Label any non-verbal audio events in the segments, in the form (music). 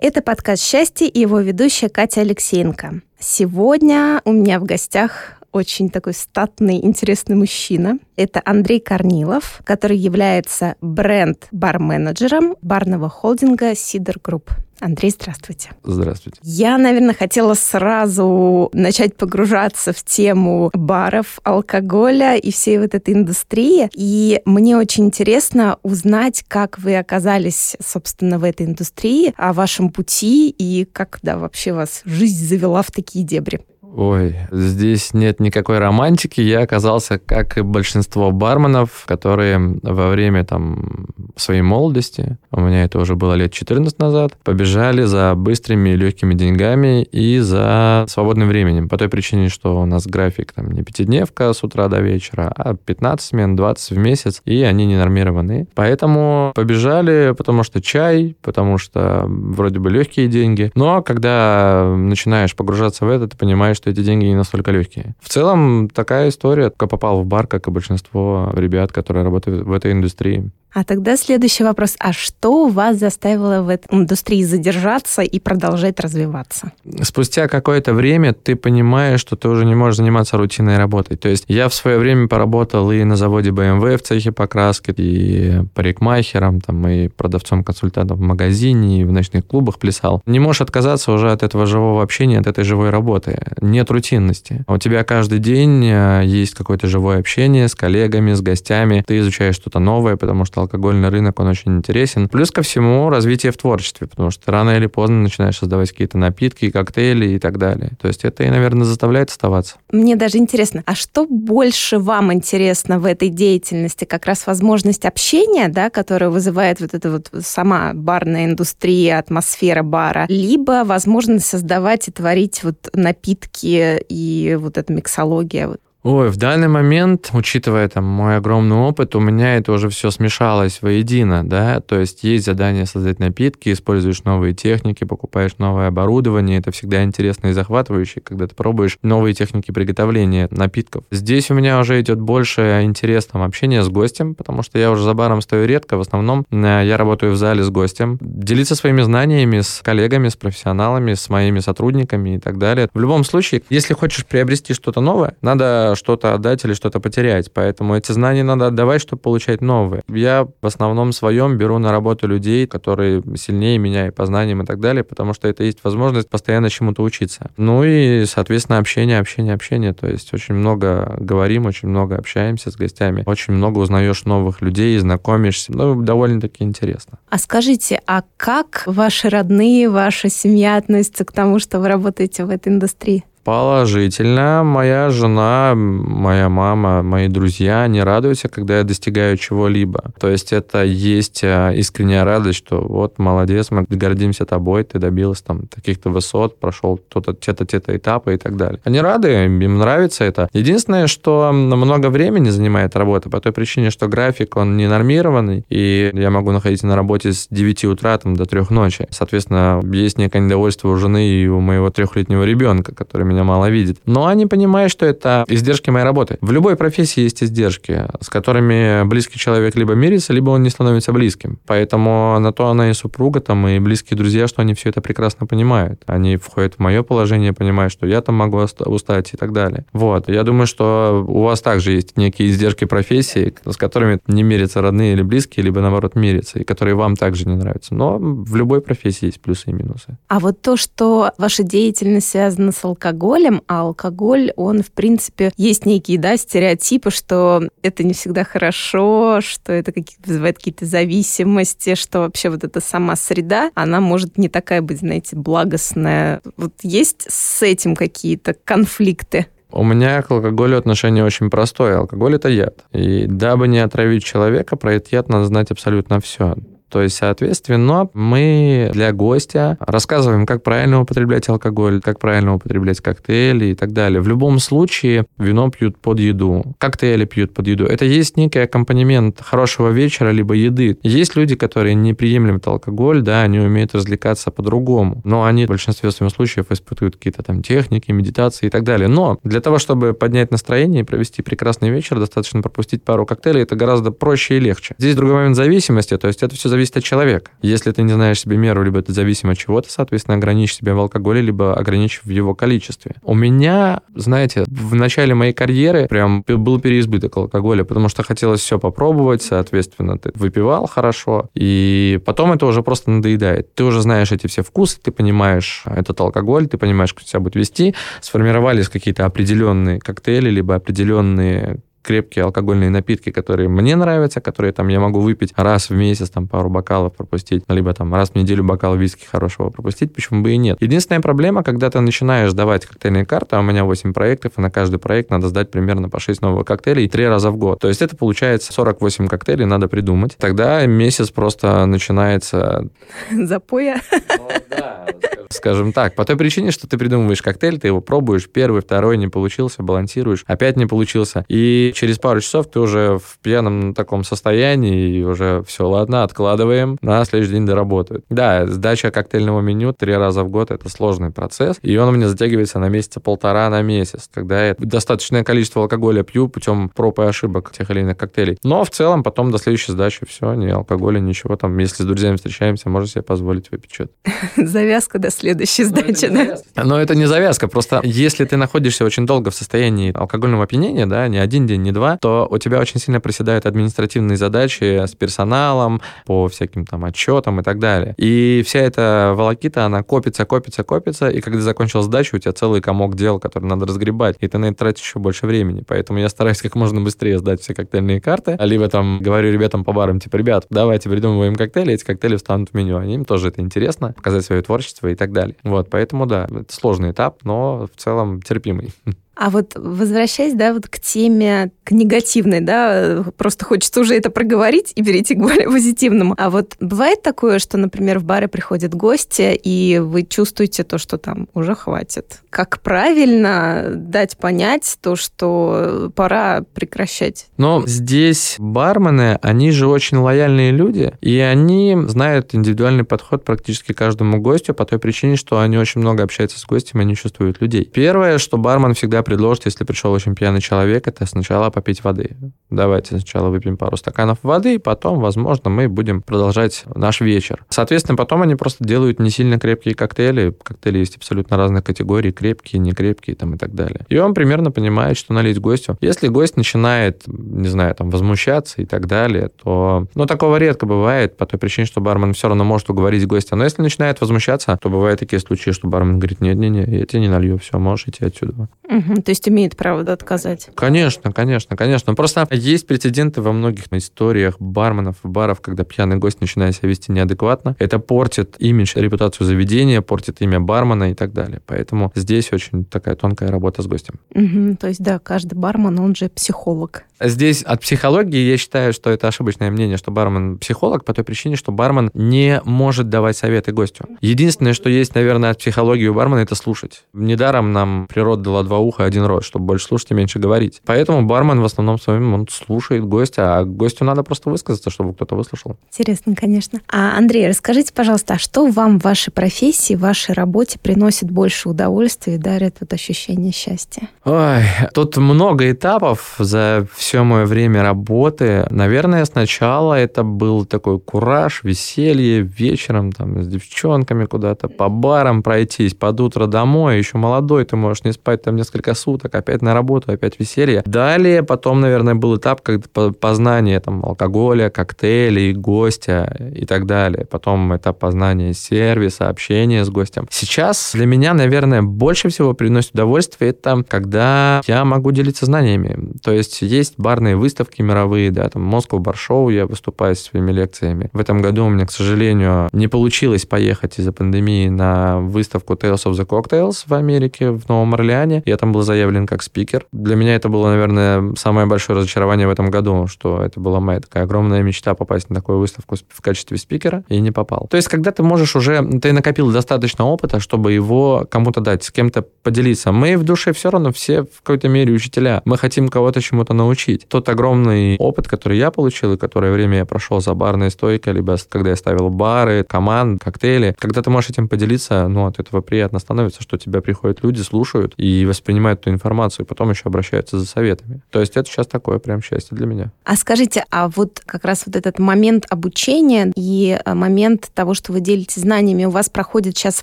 Это подкаст «Счастье» и его ведущая Катя Алексеенко. Сегодня у меня в гостях очень такой статный, интересный мужчина. Это Андрей Корнилов, который является бренд-бар-менеджером барного холдинга «Сидр Групп». Андрей, здравствуйте. Здравствуйте. Я, наверное, хотела сразу начать погружаться в тему баров, алкоголя и всей вот этой индустрии. И мне очень интересно узнать, как вы оказались, собственно, в этой индустрии, о вашем пути и как, да, вообще вас жизнь завела в такие дебри. Ой, здесь нет никакой романтики. Я оказался, как и большинство барменов, которые во время там своей молодости, у меня это уже было лет 14 назад, побежали за быстрыми и легкими деньгами и за свободным временем. По той причине, что у нас график там не пятидневка с утра до вечера, а 15 смен, 20 в месяц, и они не нормированы. Поэтому побежали, потому что чай, потому что вроде бы легкие деньги. Но когда начинаешь погружаться в это, ты понимаешь, что эти деньги не настолько легкие. В целом, такая история. Я попал в бар, как и большинство ребят, которые работают в этой индустрии. А тогда следующий вопрос. А что вас заставило в этой индустрии задержаться и продолжать развиваться? Спустя какое-то время ты понимаешь, что ты уже не можешь заниматься рутинной работой. То есть я в свое время поработал и на заводе BMW в цехе покраски, и парикмахером, там, и продавцом-консультантом в магазине, и в ночных клубах плясал. Не можешь отказаться уже от этого живого общения, от этой живой работы. Нет рутинности. У тебя каждый день э, есть какое-то живое общение с коллегами, с гостями. Ты изучаешь что-то новое, потому что алкогольный рынок, он очень интересен. Плюс ко всему развитие в творчестве, потому что рано или поздно начинаешь создавать какие-то напитки, коктейли и так далее. То есть это и, наверное, заставляет оставаться. Мне даже интересно, а что больше вам интересно в этой деятельности? Как раз возможность общения, да, которая вызывает вот эта вот сама барная индустрия, атмосфера бара, либо возможность создавать и творить вот напитки и вот эта миксология. Ой, в данный момент, учитывая там мой огромный опыт, у меня это уже все смешалось воедино, да, то есть есть задание создать напитки, используешь новые техники, покупаешь новое оборудование, это всегда интересно и захватывающе, когда ты пробуешь новые техники приготовления напитков. Здесь у меня уже идет больше интерес там общения с гостем, потому что я уже за баром стою редко, в основном э, я работаю в зале с гостем, делиться своими знаниями с коллегами, с профессионалами, с моими сотрудниками и так далее. В любом случае, если хочешь приобрести что-то новое, надо что-то отдать или что-то потерять. Поэтому эти знания надо отдавать, чтобы получать новые. Я в основном своем беру на работу людей, которые сильнее меня и по знаниям и так далее, потому что это есть возможность постоянно чему-то учиться. Ну и, соответственно, общение, общение, общение. То есть очень много говорим, очень много общаемся с гостями, очень много узнаешь новых людей, знакомишься. Ну, довольно-таки интересно. А скажите, а как ваши родные, ваша семья относятся к тому, что вы работаете в этой индустрии? Положительно. Моя жена, моя мама, мои друзья, они радуются, когда я достигаю чего-либо. То есть это есть а, искренняя радость, что вот, молодец, мы гордимся тобой, ты добилась там таких-то высот, прошел то-то, те-то, те-то этапы и так далее. Они рады, им нравится это. Единственное, что много времени занимает работа по той причине, что график, он не нормированный, и я могу находиться на работе с 9 утра там, до 3 ночи. Соответственно, есть некое недовольство у жены и у моего трехлетнего ребенка, который меня меня мало видит. Но они понимают, что это издержки моей работы. В любой профессии есть издержки, с которыми близкий человек либо мирится, либо он не становится близким. Поэтому на то она и супруга, там, и близкие друзья, что они все это прекрасно понимают. Они входят в мое положение, понимают, что я там могу устать и так далее. Вот. Я думаю, что у вас также есть некие издержки профессии, с которыми не мирятся родные или близкие, либо, наоборот, мирятся, и которые вам также не нравятся. Но в любой профессии есть плюсы и минусы. А вот то, что ваша деятельность связана с алкоголем, алкоголем, а алкоголь, он, в принципе, есть некие, да, стереотипы, что это не всегда хорошо, что это какие вызывает какие-то зависимости, что вообще вот эта сама среда, она может не такая быть, знаете, благостная. Вот есть с этим какие-то конфликты? У меня к алкоголю отношение очень простое. Алкоголь – это яд. И дабы не отравить человека, про этот яд надо знать абсолютно все. То есть, соответственно, мы для гостя рассказываем, как правильно употреблять алкоголь, как правильно употреблять коктейли и так далее. В любом случае вино пьют под еду, коктейли пьют под еду. Это есть некий аккомпанемент хорошего вечера либо еды. Есть люди, которые не приемлют алкоголь, да, они умеют развлекаться по-другому, но они в большинстве своих случаев испытывают какие-то там техники, медитации и так далее. Но для того, чтобы поднять настроение и провести прекрасный вечер, достаточно пропустить пару коктейлей, это гораздо проще и легче. Здесь другой момент зависимости, то есть это все зависит от человека. Если ты не знаешь себе меру, либо это зависимо от чего-то, соответственно, ограничь себя в алкоголе, либо ограничь в его количестве. У меня, знаете, в начале моей карьеры прям был переизбыток алкоголя, потому что хотелось все попробовать, соответственно, ты выпивал хорошо, и потом это уже просто надоедает. Ты уже знаешь эти все вкусы, ты понимаешь этот алкоголь, ты понимаешь, как себя будет вести, сформировались какие-то определенные коктейли, либо определенные крепкие алкогольные напитки, которые мне нравятся, которые там я могу выпить раз в месяц, там пару бокалов пропустить, либо там раз в неделю бокал виски хорошего пропустить, почему бы и нет. Единственная проблема, когда ты начинаешь давать коктейльные карты, а у меня 8 проектов, и на каждый проект надо сдать примерно по 6 новых коктейлей 3 раза в год. То есть это получается 48 коктейлей надо придумать. Тогда месяц просто начинается... Запоя. (laughs) Ну, да, скажем так. По той причине, что ты придумываешь коктейль, ты его пробуешь, первый, второй не получился, балансируешь, опять не получился. И через пару часов ты уже в пьяном таком состоянии, и уже все, ладно, откладываем, на следующий день доработают. Да, сдача коктейльного меню три раза в год — это сложный процесс, и он у меня затягивается на месяца полтора на месяц, когда я достаточное количество алкоголя пью путем проб и ошибок тех или иных коктейлей. Но в целом потом до следующей сдачи все, ни алкоголя, ничего там. Если с друзьями встречаемся, можно себе позволить выпить что-то. (laughs) Завязка до следующей сдачи, да? Но это не завязка, просто если ты находишься очень долго в состоянии алкогольного опьянения, да, не один день, не два, то у тебя очень сильно проседают административные задачи с персоналом, по всяким там отчетам и так далее. И вся эта волокита, она копится, копится, копится, и когда закончил сдачу, у тебя целый комок дел, который надо разгребать, и ты на это тратишь еще больше времени. Поэтому я стараюсь как можно быстрее сдать все коктейльные карты, либо там говорю ребятам по барам, типа, ребят, давайте придумываем коктейли, эти коктейли встанут в меню. Они им тоже это интересно, показать свое творчество и так далее. Вот, поэтому да, это сложный этап, но в целом терпимый. (laughs) А вот возвращаясь, да, вот к теме, к негативной, да, просто хочется уже это проговорить и перейти к более позитивному. А вот бывает такое, что, например, в бары приходят гости, и вы чувствуете то, что там уже хватит. Как правильно дать понять то, что пора прекращать? Но здесь бармены, они же очень лояльные люди, и они знают индивидуальный подход практически каждому гостю по той причине, что они очень много общаются с гостями, они чувствуют людей. Первое, что бармен всегда предложит, если пришел очень пьяный человек, это сначала попить воды. Давайте сначала выпьем пару стаканов воды, и потом, возможно, мы будем продолжать наш вечер. Соответственно, потом они просто делают не сильно крепкие коктейли. Коктейли есть абсолютно разных категорий, крепкие, некрепкие там и так далее. И он примерно понимает, что налить гостю. Если гость начинает, не знаю, там, возмущаться и так далее, то... Ну, такого редко бывает, по той причине, что бармен все равно может уговорить гостя. Но если начинает возмущаться, то бывают такие случаи, что бармен говорит, нет-не-не, я тебе не налью, все, можешь идти отсюда. Угу. То есть имеет право да, отказать? Конечно, конечно, конечно. Просто есть прецеденты во многих историях барменов и баров, когда пьяный гость начинает себя вести неадекватно. Это портит имидж, репутацию заведения, портит имя бармена и так далее. Поэтому здесь очень такая тонкая работа с гостем. Угу. То есть, да, каждый бармен, он же психолог. Здесь от психологии я считаю, что это ошибочное мнение, что бармен психолог по той причине, что бармен не может давать советы гостю. Единственное, что есть, наверное, от психологии у бармена, это слушать. Недаром нам природа дала два уха, один рот, чтобы больше слушать и меньше говорить. Поэтому бармен в основном своем он слушает гостя, а гостю надо просто высказаться, чтобы кто-то выслушал. Интересно, конечно. А, Андрей, расскажите, пожалуйста, а что вам в вашей профессии, в вашей работе приносит больше удовольствия и дарит вот ощущение счастья? Ой, тут много этапов за все мое время работы. Наверное, сначала это был такой кураж, веселье, вечером там с девчонками куда-то по барам пройтись, под утро домой, еще молодой, ты можешь не спать там несколько суток, опять на работу, опять веселье. Далее потом, наверное, был этап как познание там алкоголя, коктейлей, гостя и так далее. Потом этап познания сервиса, общения с гостем. Сейчас для меня, наверное, больше всего приносит удовольствие это когда я могу делиться знаниями. То есть есть барные выставки мировые, да, там Bar Show, я выступаю с своими лекциями. В этом году у меня, к сожалению, не получилось поехать из-за пандемии на выставку Tales of the Cocktails в Америке, в Новом Орлеане. Я там был был заявлен как спикер. Для меня это было, наверное, самое большое разочарование в этом году, что это была моя такая огромная мечта попасть на такую выставку в качестве спикера, и не попал. То есть, когда ты можешь уже, ты накопил достаточно опыта, чтобы его кому-то дать, с кем-то поделиться. Мы в душе все равно все в какой-то мере учителя. Мы хотим кого-то чему-то научить. Тот огромный опыт, который я получил, и которое время я прошел за барной стойкой, либо когда я ставил бары, команд, коктейли, когда ты можешь этим поделиться, ну, от этого приятно становится, что тебя приходят люди, слушают и воспринимают эту информацию, и потом еще обращаются за советами. То есть это сейчас такое прям счастье для меня. А скажите, а вот как раз вот этот момент обучения и э, момент того, что вы делитесь знаниями, у вас проходит сейчас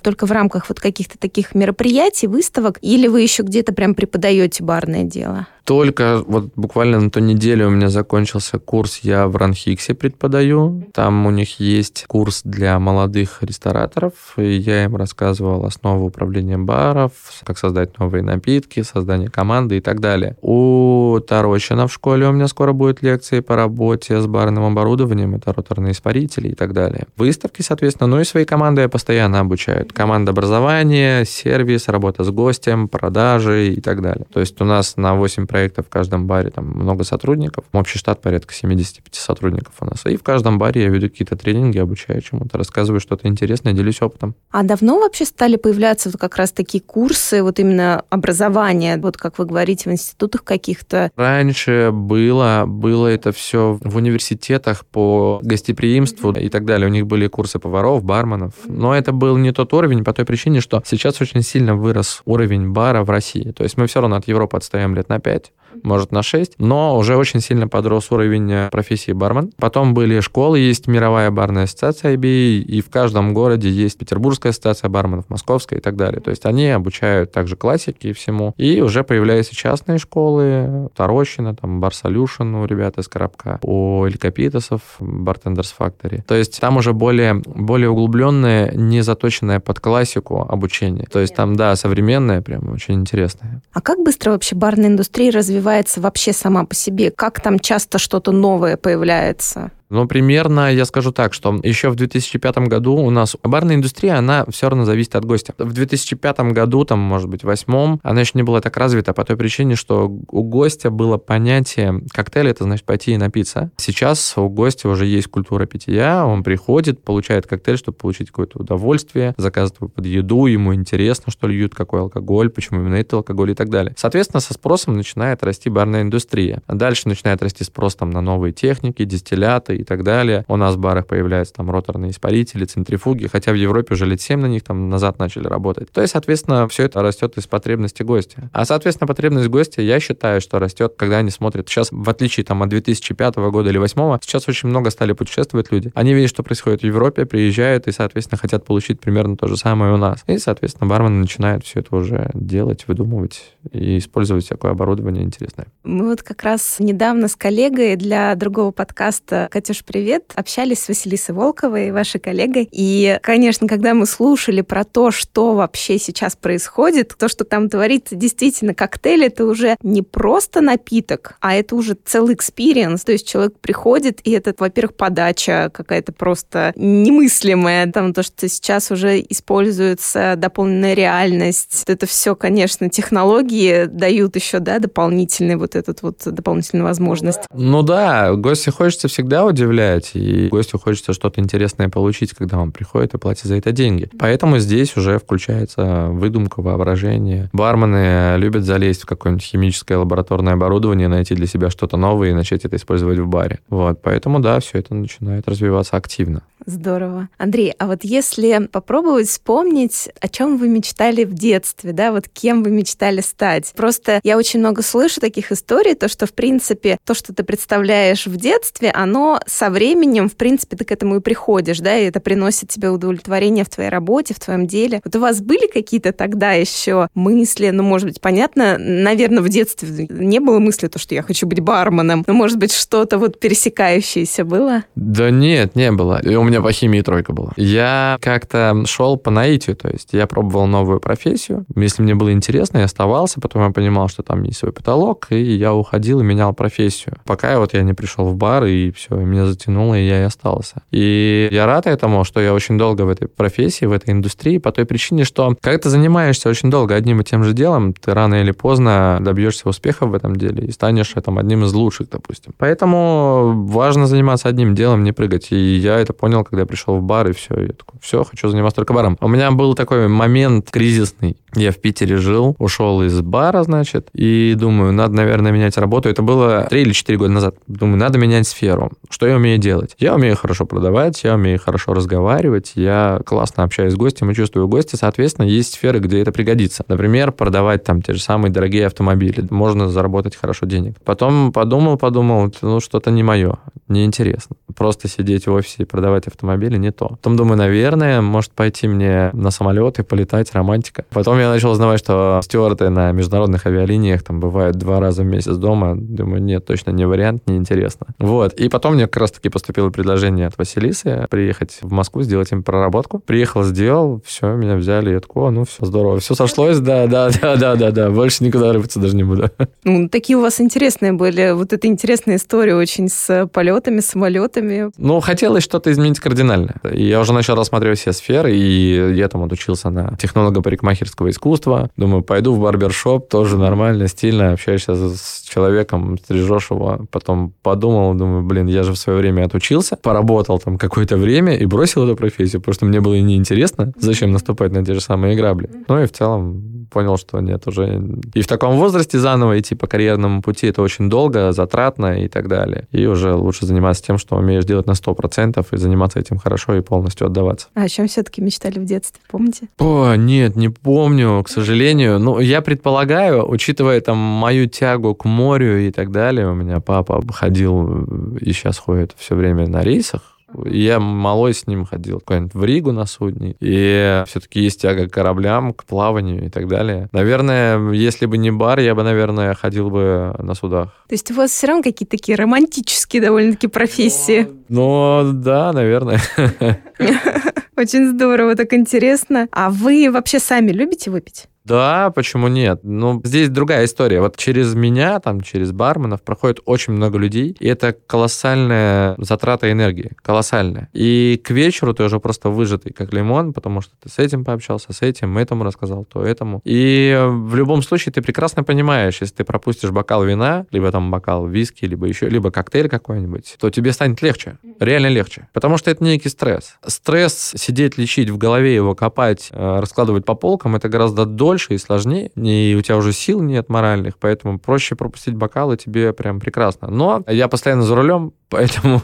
только в рамках вот каких-то таких мероприятий, выставок, или вы еще где-то прям преподаете барное дело? Только вот буквально на ту неделю у меня закончился курс, я в Ранхиксе преподаю. Там у них есть курс для молодых рестораторов, и я им рассказывал основы управления баров, как создать новые напитки, создание команды и так далее. У Тарощина в школе у меня скоро будет лекции по работе с барным оборудованием, это роторные испарители и так далее. Выставки, соответственно, ну и свои команды я постоянно обучаю. Команда образования, сервис, работа с гостем, продажи и так далее. То есть у нас на 8 проектов в каждом баре, там много сотрудников. Общий штат порядка 75 сотрудников у нас. И в каждом баре я веду какие-то тренинги, обучаю чему-то, рассказываю что-то интересное, делюсь опытом. А давно вообще стали появляться вот как раз такие курсы, вот именно образования, вот как вы говорите, в институтах каких-то? Раньше было, было это все в университетах по гостеприимству и так далее. У них были курсы поваров, барменов. Но это был не тот уровень по той причине, что сейчас очень сильно вырос уровень бара в России. То есть мы все равно от Европы отстаем лет на 5 может, на 6, но уже очень сильно подрос уровень э, профессии бармен. Потом были школы, есть мировая барная ассоциация IBA, и в каждом городе есть Петербургская ассоциация барменов, Московская и так далее. То есть они обучают также классике и всему. И уже появляются частные школы, Тарощина, там, Бар Solution у ребят из Коробка, у Элькапитасов, Bartenders Factory. То есть там уже более, более углубленное, не заточенное под классику обучение. То есть там, да, современное, прям очень интересное. А как быстро вообще барная индустрия развивается? вообще сама по себе? Как там часто что-то новое появляется? Ну, примерно, я скажу так, что еще в 2005 году у нас барная индустрия, она все равно зависит от гостя. В 2005 году, там, может быть, восьмом, она еще не была так развита по той причине, что у гостя было понятие коктейль, это значит пойти и напиться. Сейчас у гостя уже есть культура питья, он приходит, получает коктейль, чтобы получить какое-то удовольствие, заказывает под еду, ему интересно, что льют, какой алкоголь, почему именно это алкоголь и так далее. Соответственно, со спросом начинает расти барная индустрия. Дальше начинает расти спрос там, на новые техники, дистилляты, и так далее. У нас в барах появляются там роторные испарители, центрифуги, хотя в Европе уже лет 7 на них там назад начали работать. То есть, соответственно, все это растет из потребности гостя. А, соответственно, потребность гостя, я считаю, что растет, когда они смотрят. Сейчас, в отличие там от 2005 года или 2008, сейчас очень много стали путешествовать люди. Они видят, что происходит в Европе, приезжают и, соответственно, хотят получить примерно то же самое у нас. И, соответственно, бармены начинают все это уже делать, выдумывать и использовать всякое оборудование интересное. Мы вот как раз недавно с коллегой для другого подкаста «Катюш, привет!» общались с Василисой Волковой, вашей коллегой. И, конечно, когда мы слушали про то, что вообще сейчас происходит, то, что там творится, действительно, коктейль — это уже не просто напиток, а это уже целый experience. То есть человек приходит, и это, во-первых, подача какая-то просто немыслимая. Там то, что сейчас уже используется дополненная реальность. Это все, конечно, технологии дают еще, да, дополнительный вот этот вот дополнительную возможность. Ну да, гостя хочется всегда удивлять, и гостю хочется что-то интересное получить, когда он приходит и платит за это деньги. Поэтому здесь уже включается выдумка, воображение. Бармены любят залезть в какое-нибудь химическое лабораторное оборудование, найти для себя что-то новое и начать это использовать в баре. Вот, поэтому да, все это начинает развиваться активно. Здорово. Андрей, а вот если попробовать вспомнить, о чем вы мечтали в детстве, да, вот кем вы мечтали стать. Просто я очень много слышу таких историй, то, что, в принципе, то, что ты представляешь в детстве, оно со временем, в принципе, ты к этому и приходишь, да, и это приносит тебе удовлетворение в твоей работе, в твоем деле. Вот у вас были какие-то тогда еще мысли, ну, может быть, понятно, наверное, в детстве не было мысли, то, что я хочу быть барменом, но, может быть, что-то вот пересекающееся было? Да нет, не было. И у меня по химии тройка была. Я как-то шел по наитию, то есть я пробовал новую профессию. Если мне было интересно, я оставался, потом я понимал, что там есть свой потолок, и я уходил и менял профессию. Пока вот я не пришел в бар, и все, меня затянуло, и я и остался. И я рад этому, что я очень долго в этой профессии, в этой индустрии, по той причине, что когда ты занимаешься очень долго одним и тем же делом, ты рано или поздно добьешься успеха в этом деле и станешь там, одним из лучших, допустим. Поэтому важно заниматься одним делом, не прыгать. И я это понял, когда я пришел в бар, и все. Я такой, все, хочу заниматься только баром. У меня был такой момент кризисный. Я в Питере жил, ушел из бара, значит, и думаю, надо, наверное, менять работу. Это было 3 или 4 года назад. Думаю, надо менять сферу. Что я умею делать? Я умею хорошо продавать, я умею хорошо разговаривать, я классно общаюсь с гостем и чувствую гостя. Соответственно, есть сферы, где это пригодится. Например, продавать там те же самые дорогие автомобили. Можно заработать хорошо денег. Потом подумал, подумал, ну, что-то не мое, неинтересно. Просто сидеть в офисе и продавать автомобили не то. Потом думаю, наверное, может пойти мне на самолет и полетать, романтика. Потом я начал узнавать, что стюарты на международных авиалиниях там бывают два раза в месяц дома. Думаю, нет, точно не вариант, не интересно. Вот. И потом мне как раз-таки поступило предложение от Василисы приехать в Москву, сделать им проработку. Приехал, сделал, все, меня взяли. Я такой, ну все, здорово. Все сошлось, да, да, (laughs) да, да, да, да. Больше никуда рыпаться даже не буду. Ну, такие у вас интересные были. Вот эта интересная история очень с полетами, самолетами. Ну, хотелось что-то изменить кардинально. Я уже начал рассматривать все сферы, и я там отучился на технолога парикмахерского искусства. Думаю, пойду в барбершоп, тоже нормально, стильно, общаешься с человеком, стрижешь его. Потом подумал, думаю, блин, я же в свое время отучился, поработал там какое-то время и бросил эту профессию, потому что мне было неинтересно, зачем наступать на те же самые грабли. Ну и в целом понял, что нет, уже и в таком возрасте заново идти по карьерному пути, это очень долго, затратно и так далее. И уже лучше заниматься тем, что умеешь делать на 100% и заниматься этим хорошо и полностью отдаваться. А о чем все-таки мечтали в детстве, помните? О, нет, не помню, к сожалению. Ну, я предполагаю, учитывая там мою тягу к морю и так далее, у меня папа ходил и сейчас ходит все время на рейсах, я малой с ним ходил куда-нибудь в Ригу на судне. И все-таки есть тяга к кораблям, к плаванию и так далее. Наверное, если бы не бар, я бы, наверное, ходил бы на судах. То есть у вас все равно какие-то такие романтические довольно-таки профессии? Ну, да, наверное. (laughs) Очень здорово, так интересно. А вы вообще сами любите выпить? Да, почему нет? Ну, здесь другая история. Вот через меня, там, через барменов проходит очень много людей, и это колоссальная затрата энергии, колоссальная. И к вечеру ты уже просто выжатый, как лимон, потому что ты с этим пообщался, с этим, этому рассказал, то этому. И в любом случае ты прекрасно понимаешь, если ты пропустишь бокал вина, либо там бокал виски, либо еще, либо коктейль какой-нибудь, то тебе станет легче, реально легче. Потому что это некий стресс. Стресс сидеть, лечить в голове, его копать, э, раскладывать по полкам, это гораздо дольше, дольше и сложнее, и у тебя уже сил нет моральных, поэтому проще пропустить бокалы тебе прям прекрасно. Но я постоянно за рулем, (laughs) Поэтому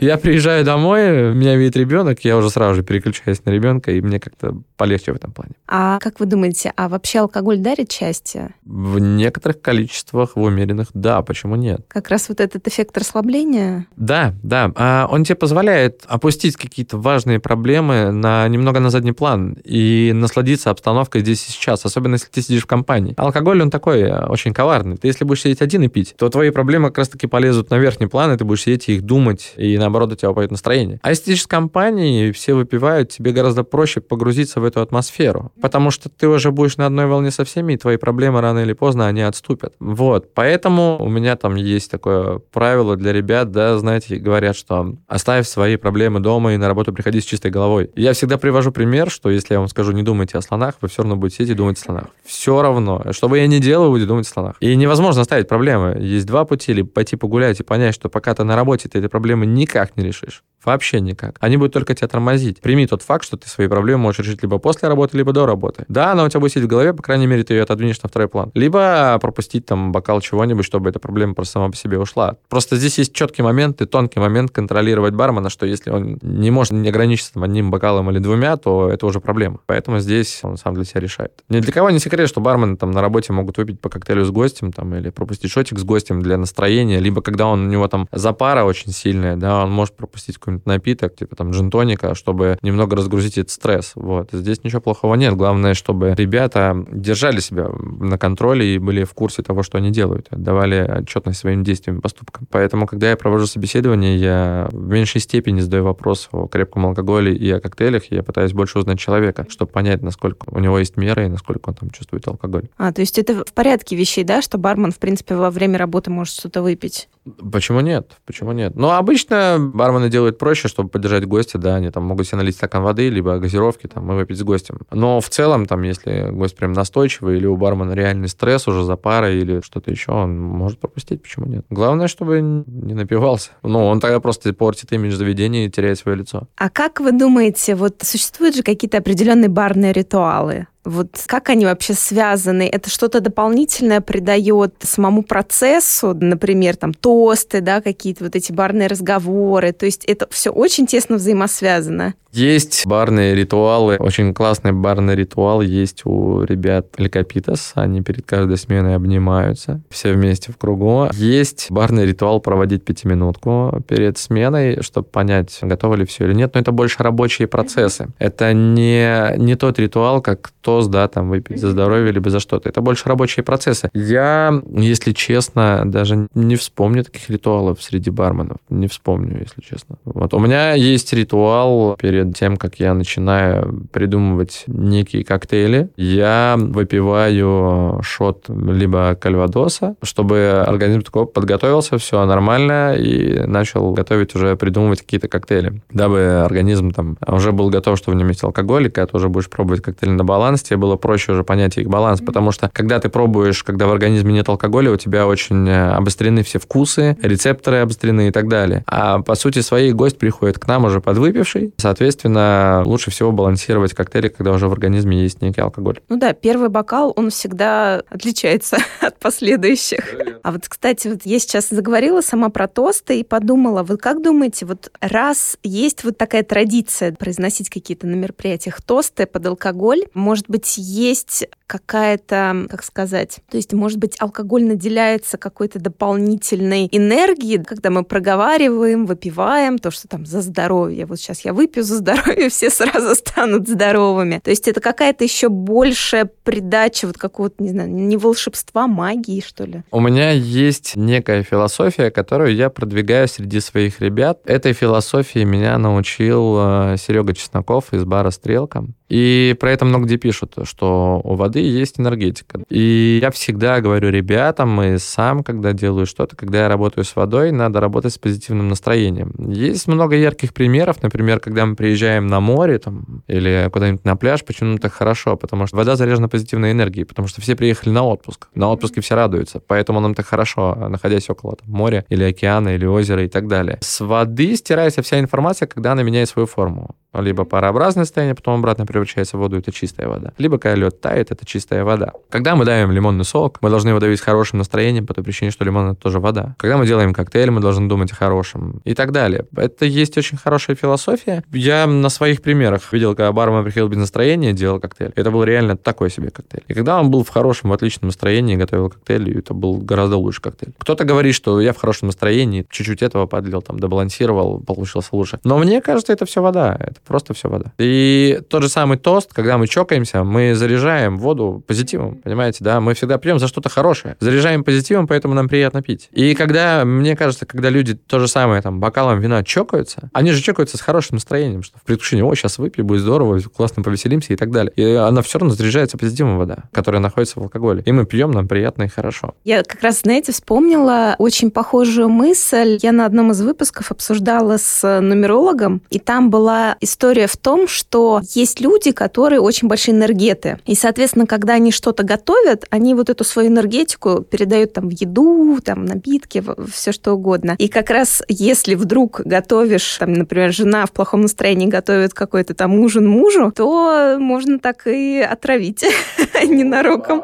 я приезжаю домой, меня видит ребенок, я уже сразу же переключаюсь на ребенка, и мне как-то полегче в этом плане. А как вы думаете, а вообще алкоголь дарит счастье? В некоторых количествах, в умеренных, да, почему нет? Как раз вот этот эффект расслабления? Да, да. А он тебе позволяет опустить какие-то важные проблемы на немного на задний план и насладиться обстановкой здесь и сейчас, особенно если ты сидишь в компании. Алкоголь, он такой э, очень коварный. Ты если будешь сидеть один и пить, то твои проблемы как раз-таки полезут на верхний план, и ты будешь сидеть их думать, и наоборот у тебя упадет настроение. А если ты с компанией, все выпивают, тебе гораздо проще погрузиться в эту атмосферу, потому что ты уже будешь на одной волне со всеми, и твои проблемы рано или поздно, они отступят. Вот, поэтому у меня там есть такое правило для ребят, да, знаете, говорят, что оставь свои проблемы дома и на работу приходи с чистой головой. Я всегда привожу пример, что если я вам скажу, не думайте о слонах, вы все равно будете сидеть и думать слонах. Все равно. Что бы я ни делал, будете думать о слонах. И невозможно оставить проблемы. Есть два пути, либо пойти погулять и понять, что пока ты на работе ты этой проблемы никак не решишь. Вообще никак. Они будут только тебя тормозить. Прими тот факт, что ты свои проблемы можешь решить либо после работы, либо до работы. Да, она у тебя будет сидеть в голове, по крайней мере, ты ее отодвинешь на второй план. Либо пропустить там бокал чего-нибудь, чтобы эта проблема просто сама по себе ушла. Просто здесь есть четкий момент и тонкий момент контролировать бармена, что если он не может не ограничиться там, одним бокалом или двумя, то это уже проблема. Поэтому здесь он сам для себя решает. Ни для кого не секрет, что бармены там на работе могут выпить по коктейлю с гостем там, или пропустить шотик с гостем для настроения, либо когда он, у него там запара очень сильная, да, он может пропустить какой-нибудь напиток, типа там джинтоника, чтобы немного разгрузить этот стресс. Вот. Здесь ничего плохого нет. Главное, чтобы ребята держали себя на контроле и были в курсе того, что они делают, давали отчетность своим действиям и поступкам. Поэтому, когда я провожу собеседование, я в меньшей степени задаю вопрос о крепком алкоголе и о коктейлях, я пытаюсь больше узнать человека, чтобы понять, насколько у него есть меры и насколько насколько он там чувствует алкоголь. А, то есть это в порядке вещей, да, что бармен, в принципе, во время работы может что-то выпить? Почему нет? Почему нет? Ну, обычно бармены делают проще, чтобы поддержать гостя, да, они там могут себе налить стакан воды, либо газировки, там, и выпить с гостем. Но в целом, там, если гость прям настойчивый, или у бармена реальный стресс уже за парой, или что-то еще, он может пропустить, почему нет? Главное, чтобы не напивался. Ну, он тогда просто портит имидж заведения и теряет свое лицо. А как вы думаете, вот существуют же какие-то определенные барные ритуалы? Вот как они вообще связаны? Это что-то дополнительное придает самому процессу, например, там тосты, да, какие-то вот эти барные разговоры. То есть это все очень тесно взаимосвязано. Есть барные ритуалы, очень классный барный ритуал есть у ребят Ликопитас. Они перед каждой сменой обнимаются, все вместе в кругу. Есть барный ритуал проводить пятиминутку перед сменой, чтобы понять, готовы ли все или нет. Но это больше рабочие процессы. Это не, не тот ритуал, как тост, да, там выпить за здоровье либо за что-то. Это больше рабочие процессы. Я, если честно, даже не вспомню таких ритуалов среди барменов. Не вспомню, если честно. Вот у меня есть ритуал перед тем, как я начинаю придумывать некие коктейли, я выпиваю шот либо кальвадоса, чтобы организм такой подготовился, все нормально, и начал готовить уже, придумывать какие-то коктейли, дабы организм там уже был готов, что в нем есть алкоголь, и когда ты уже будешь пробовать коктейли на баланс, тебе было проще уже понять их баланс, потому что когда ты пробуешь, когда в организме нет алкоголя, у тебя очень э, обострены все вкусы, рецепторы обострены и так далее. А по сути своей гость приходит к нам уже подвыпивший, соответственно, лучше всего балансировать коктейли, когда уже в организме есть некий алкоголь. Ну да, первый бокал, он всегда отличается (laughs) от последующих. А вот, кстати, вот я сейчас заговорила сама про тосты и подумала, вы как думаете, вот раз есть вот такая традиция произносить какие-то на мероприятиях тосты под алкоголь, может быть, есть какая-то, как сказать, то есть, может быть, алкоголь наделяется какой-то дополнительной энергией, когда мы проговариваем, выпиваем, то, что там за здоровье. Вот сейчас я выпью за здоровье, (laughs) все сразу станут здоровыми. То есть это какая-то еще большая придача вот какого-то, не знаю, не волшебства, магии, что ли. У меня есть некая философия, которую я продвигаю среди своих ребят. Этой философии меня научил э, Серега Чесноков из бара «Стрелка». И про это много где пишут, что у воды есть энергетика. И я всегда говорю ребятам, и сам, когда делаю что-то, когда я работаю с водой, надо работать с позитивным настроением. Есть много ярких примеров, например, когда мы приезжаем на море там, или куда-нибудь на пляж, почему так хорошо? Потому что вода заряжена позитивной энергией, потому что все приехали на отпуск. На отпуске все радуются, поэтому нам так хорошо, находясь около там, моря или океана или озера и так далее. С воды стирается вся информация, когда она меняет свою форму. Либо парообразное состояние, потом обратно превращается в воду, это чистая вода. Либо когда лед тает, это чистая вода. Когда мы давим лимонный сок, мы должны его давить с хорошим настроением, по той причине, что лимон это тоже вода. Когда мы делаем коктейль, мы должны думать о хорошем и так далее. Это есть очень хорошая философия. Я на своих примерах видел, когда бармен приходил без настроения, делал коктейль. Это был реально такой себе коктейль. И когда он был в хорошем, отличном настроении, готовил коктейль, это был гораздо лучше коктейль. Кто-то говорит, что я в хорошем настроении, чуть-чуть этого подлил, там, добалансировал, получился лучше. Но мне кажется, это все вода. Это просто все вода. И тот же самый тост, когда мы чокаемся, мы заряжаем воду позитивом, понимаете, да? Мы всегда пьем за что-то хорошее. Заряжаем позитивом, поэтому нам приятно пить. И когда, мне кажется, когда люди то же самое, там, бокалом вина чокаются, они же чокаются с хорошим настроением, что в предвкушении, о, сейчас выпью, будет здорово, классно повеселимся и так далее. И она все равно заряжается позитивом вода, которая находится в алкоголе. И мы пьем, нам приятно и хорошо. Я как раз, знаете, вспомнила очень похожую мысль. Я на одном из выпусков обсуждала с нумерологом, и там была история в том, что есть люди, которые очень большие энергеты. И, соответственно, когда они что-то готовят, они вот эту свою энергетику передают там в еду, там, напитки, все что угодно. И как раз если вдруг готовишь, там, например, жена в плохом настроении готовит какой-то там ужин мужу, то можно так и отравить (laughs) ненароком.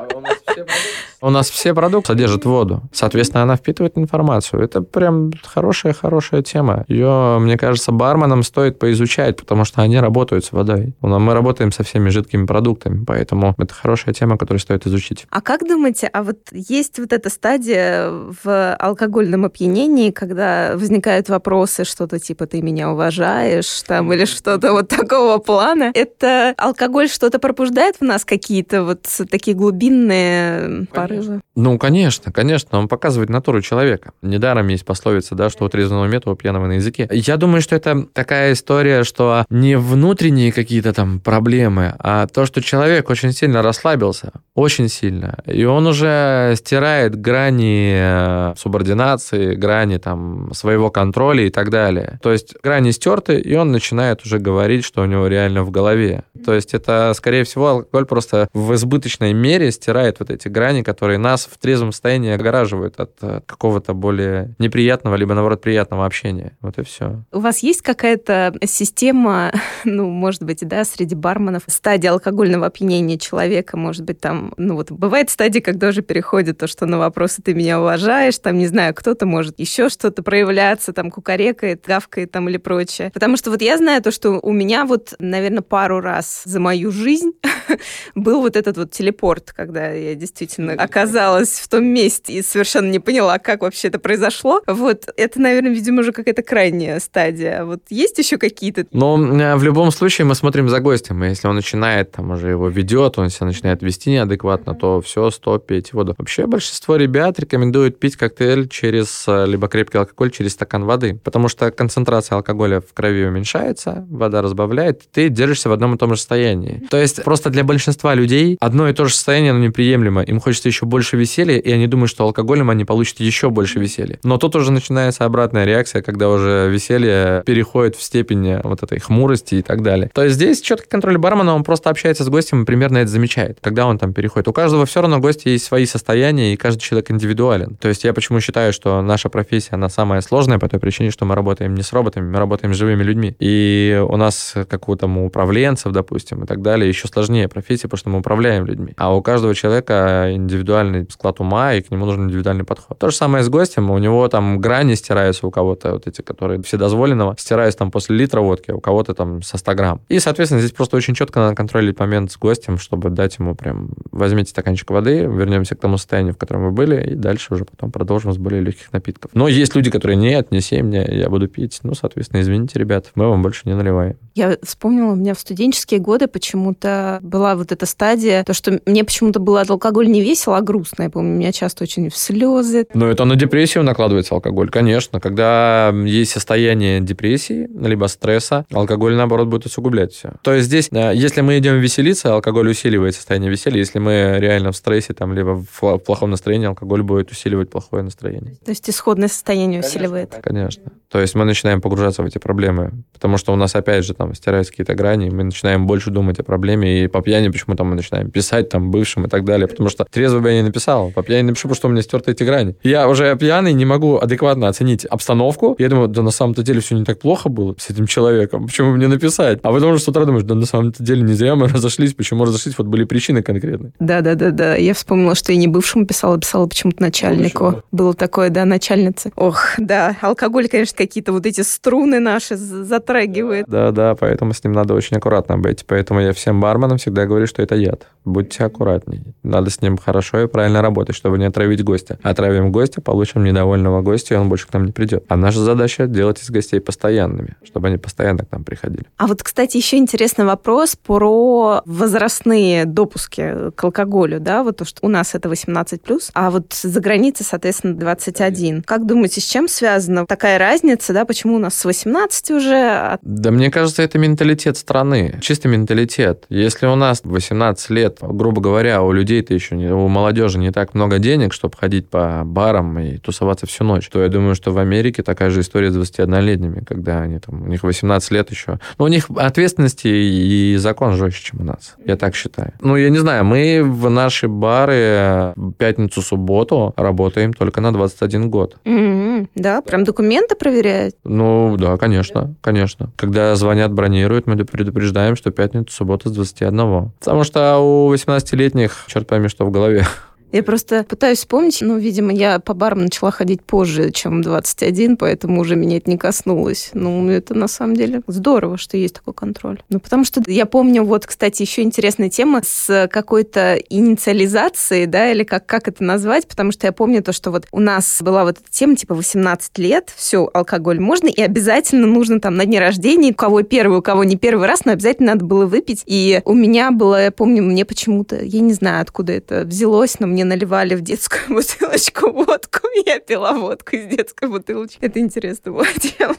У нас все продукты содержат воду. Соответственно, она впитывает информацию. Это прям хорошая-хорошая тема. Ее, мне кажется, барменам стоит поизучать, потому что они работают с водой. Мы работаем со всеми жидкими продуктами, поэтому это хорошая тема, которую стоит изучить. А как думаете, а вот есть вот эта стадия в алкогольном опьянении, когда возникают вопросы, что-то типа «ты меня уважаешь», там, или что-то вот такого плана? Это алкоголь что-то пробуждает в нас какие-то вот такие глубинные порывы. Ну, конечно, конечно, он показывает натуру человека. Недаром есть пословица, да, что у трезвого мету, у пьяного на языке. Я думаю, что это такая история, что не внутренние какие-то там проблемы, а то, что человек очень сильно расслабился, очень сильно, и он уже стирает грани э, субординации, грани там своего контроля и так далее. То есть грани стерты, и он начинает уже говорить, что у него реально в голове. То есть это, скорее всего, алкоголь просто в избыточной мере стирает вот эти грани, которые нас в трезвом состоянии огораживают от э, какого-то более неприятного, либо, наоборот, приятного общения. Вот и все. У вас есть какая-то система, (laughs) ну, может быть, да, среди барменов, стадия алкогольного опьянения человека, может быть, там, ну, вот бывает стадия, когда уже переходит то, что на вопросы ты меня уважаешь, там, не знаю, кто-то может еще что-то проявляться, там, кукарекает, гавкает там или прочее. Потому что вот я знаю то, что у меня вот, наверное, пару раз за мою жизнь (laughs) был вот этот вот телепорт, когда я действительно оказалась в том месте и совершенно не поняла, как вообще это произошло. Вот это, наверное, видимо, уже какая-то крайняя стадия. Вот есть еще какие-то? Но э, в любом случае мы смотрим за гостем. Если он начинает, там уже его ведет, он себя начинает вести неадекватно, то все, стоп, пейте воду. Вообще большинство ребят рекомендуют пить коктейль через, э, либо крепкий алкоголь через стакан воды, потому что концентрация алкоголя в крови уменьшается, вода разбавляет, ты держишься в одном и том же состоянии. То есть просто для большинства людей одно и то же состояние, оно неприемлемо. Им хочется еще больше веселья, и они думают, что алкоголем они получат еще больше веселья. Но тут уже начинается обратная реакция, когда уже веселье переходит в степень вот этой хмурости и так далее. То есть здесь четкий контроль бармена, он просто общается с гостем и примерно это замечает, когда он там переходит. У каждого все равно гостя есть свои состояния, и каждый человек индивидуален. То есть я почему считаю, что наша профессия, она самая сложная по той причине, что мы работаем не с роботами, мы работаем с живыми людьми. И у нас, как у там управленцев, допустим, и так далее, еще сложнее профессия, потому что мы управляем людьми. А у каждого человека индивидуальный склад ума, и к нему нужен индивидуальный подход. То же самое с гостем. У него там грани стираются у кого-то, вот эти, которые вседозволенного, стираются там после литра водки, а у кого-то там со 100 грамм. И, соответственно, здесь просто очень четко надо контролировать момент с гостем, чтобы дать ему прям, возьмите стаканчик воды, вернемся к тому состоянию, в котором вы были, и дальше уже потом продолжим с более легких напитков. Но есть люди, которые нет, не сей мне, я буду пить. Ну, соответственно, извините, ребят, мы вам больше не наливаем. Я вспомнила, у меня в студенческие годы почему-то была вот эта стадия, то, что мне почему-то было от алкоголя не весело, а грустно. Я помню, меня часто очень в слезы. Ну, это на депрессию накладывается алкоголь, конечно. Когда есть состояние депрессии, либо стресса, алкоголь, наоборот, будет усугублять все. То есть здесь, э, если мы идем веселиться, алкоголь усиливает состояние веселья. Если мы реально в стрессе, там, либо в плохом настроении, алкоголь будет усиливать плохое настроение. То есть исходное состояние конечно, усиливает. Конечно. То есть мы начинаем погружаться в эти проблемы, потому что у нас, опять же, там стираются какие-то грани, мы начинаем больше думать о проблеме, и по пьяни почему-то мы начинаем писать там бывшим и так далее, потому что трезво бы я не написал, по пьяни напишу, потому что у меня стерты эти грани. Я уже пьяный, не могу адекватно оценить обстановку. Я думаю, да на самом-то деле все не так плохо было с этим человеком, почему мне написать? А потом уже с утра думаешь, да на самом-то деле не зря мы разошлись, почему разошлись, вот были причины конкретные. Да-да-да-да, я вспомнила, что я не бывшему писала, писала почему-то начальнику. Было такое, да, начальница. Ох, да, алкоголь, конечно, какие-то вот эти струны наши затрагивает. Да, да, поэтому с ним надо очень аккуратно быть. Поэтому я всем барменам всегда говорю, что это яд. Будьте аккуратнее. Надо с ним хорошо и правильно работать, чтобы не отравить гостя. Отравим гостя, получим недовольного гостя, и он больше к нам не придет. А наша задача делать из гостей постоянными, чтобы они постоянно к нам приходили. А вот, кстати, еще интересный вопрос про возрастные допуски к алкоголю, да, вот то, что у нас это 18+, а вот за границей, соответственно, 21. Как думаете, с чем связана такая разница, да, почему у нас с 18 уже? А да мне кажется, это менталитет страны, чистый менталитет. Если у нас 18 лет, грубо говоря, у людей-то еще, не, у молодежи не так много денег, чтобы ходить по барам и тусоваться всю ночь, то я думаю, что в Америке такая же история с 21-летними, когда они там, у них 18 лет еще. Но у них ответственности и закон жестче, чем у нас. Я так считаю. Ну, я не знаю, мы в наши бары пятницу-субботу работаем только на 21 год. Mm-hmm. Да, прям документы проверяют? Ну, да, конечно, конечно. Когда звонят, бронируют, мы предупреждаем, что пятницу-субботу с 21. Потому что у 18-летних, черт пойми, что в голове. Я просто пытаюсь вспомнить, ну, видимо, я по барам начала ходить позже, чем 21, поэтому уже меня это не коснулось. Ну, это на самом деле здорово, что есть такой контроль. Ну, потому что я помню, вот, кстати, еще интересная тема с какой-то инициализацией, да, или как, как это назвать, потому что я помню то, что вот у нас была вот эта тема, типа, 18 лет, все, алкоголь можно, и обязательно нужно там на дне рождения, у кого первый, у кого не первый раз, но обязательно надо было выпить. И у меня было, я помню, мне почему-то, я не знаю, откуда это взялось, но мне мне наливали в детскую (laughs) бутылочку водку, (laughs) я пила водку из детской бутылочки. Это интересно было (laughs) дело.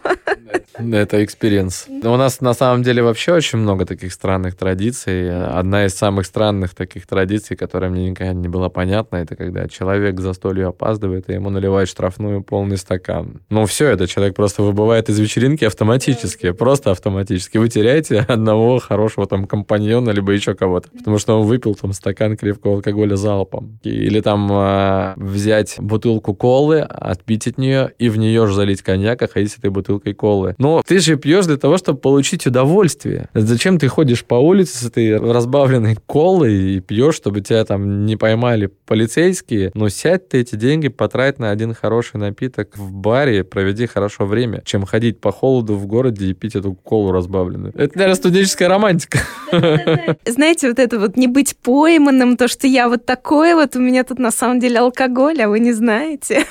Это experience. У нас на самом деле вообще очень много таких странных традиций. Одна из самых странных таких традиций, которая мне никогда не была понятна, это когда человек застолью опаздывает, и ему наливают штрафную полный стакан. Ну все, это человек просто выбывает из вечеринки автоматически, просто автоматически. Вы теряете одного хорошего там компаньона, либо еще кого-то, потому что он выпил там стакан крепкого алкоголя залпом. Или там э, взять бутылку колы, отпить от нее и в нее же залить коньяк, а ходить с этой бутылкой колы. Но ты же пьешь для того, чтобы получить удовольствие. Зачем ты ходишь по улице с этой разбавленной колой и пьешь, чтобы тебя там не поймали полицейские? Ну, сядь ты эти деньги, потрать на один хороший напиток в баре, проведи хорошо время, чем ходить по холоду в городе и пить эту колу разбавленную. Это, наверное, студенческая романтика. (laughs) Знаете, вот это вот не быть пойманным, то, что я вот такой вот, меня тут на самом деле алкоголь, а вы не знаете.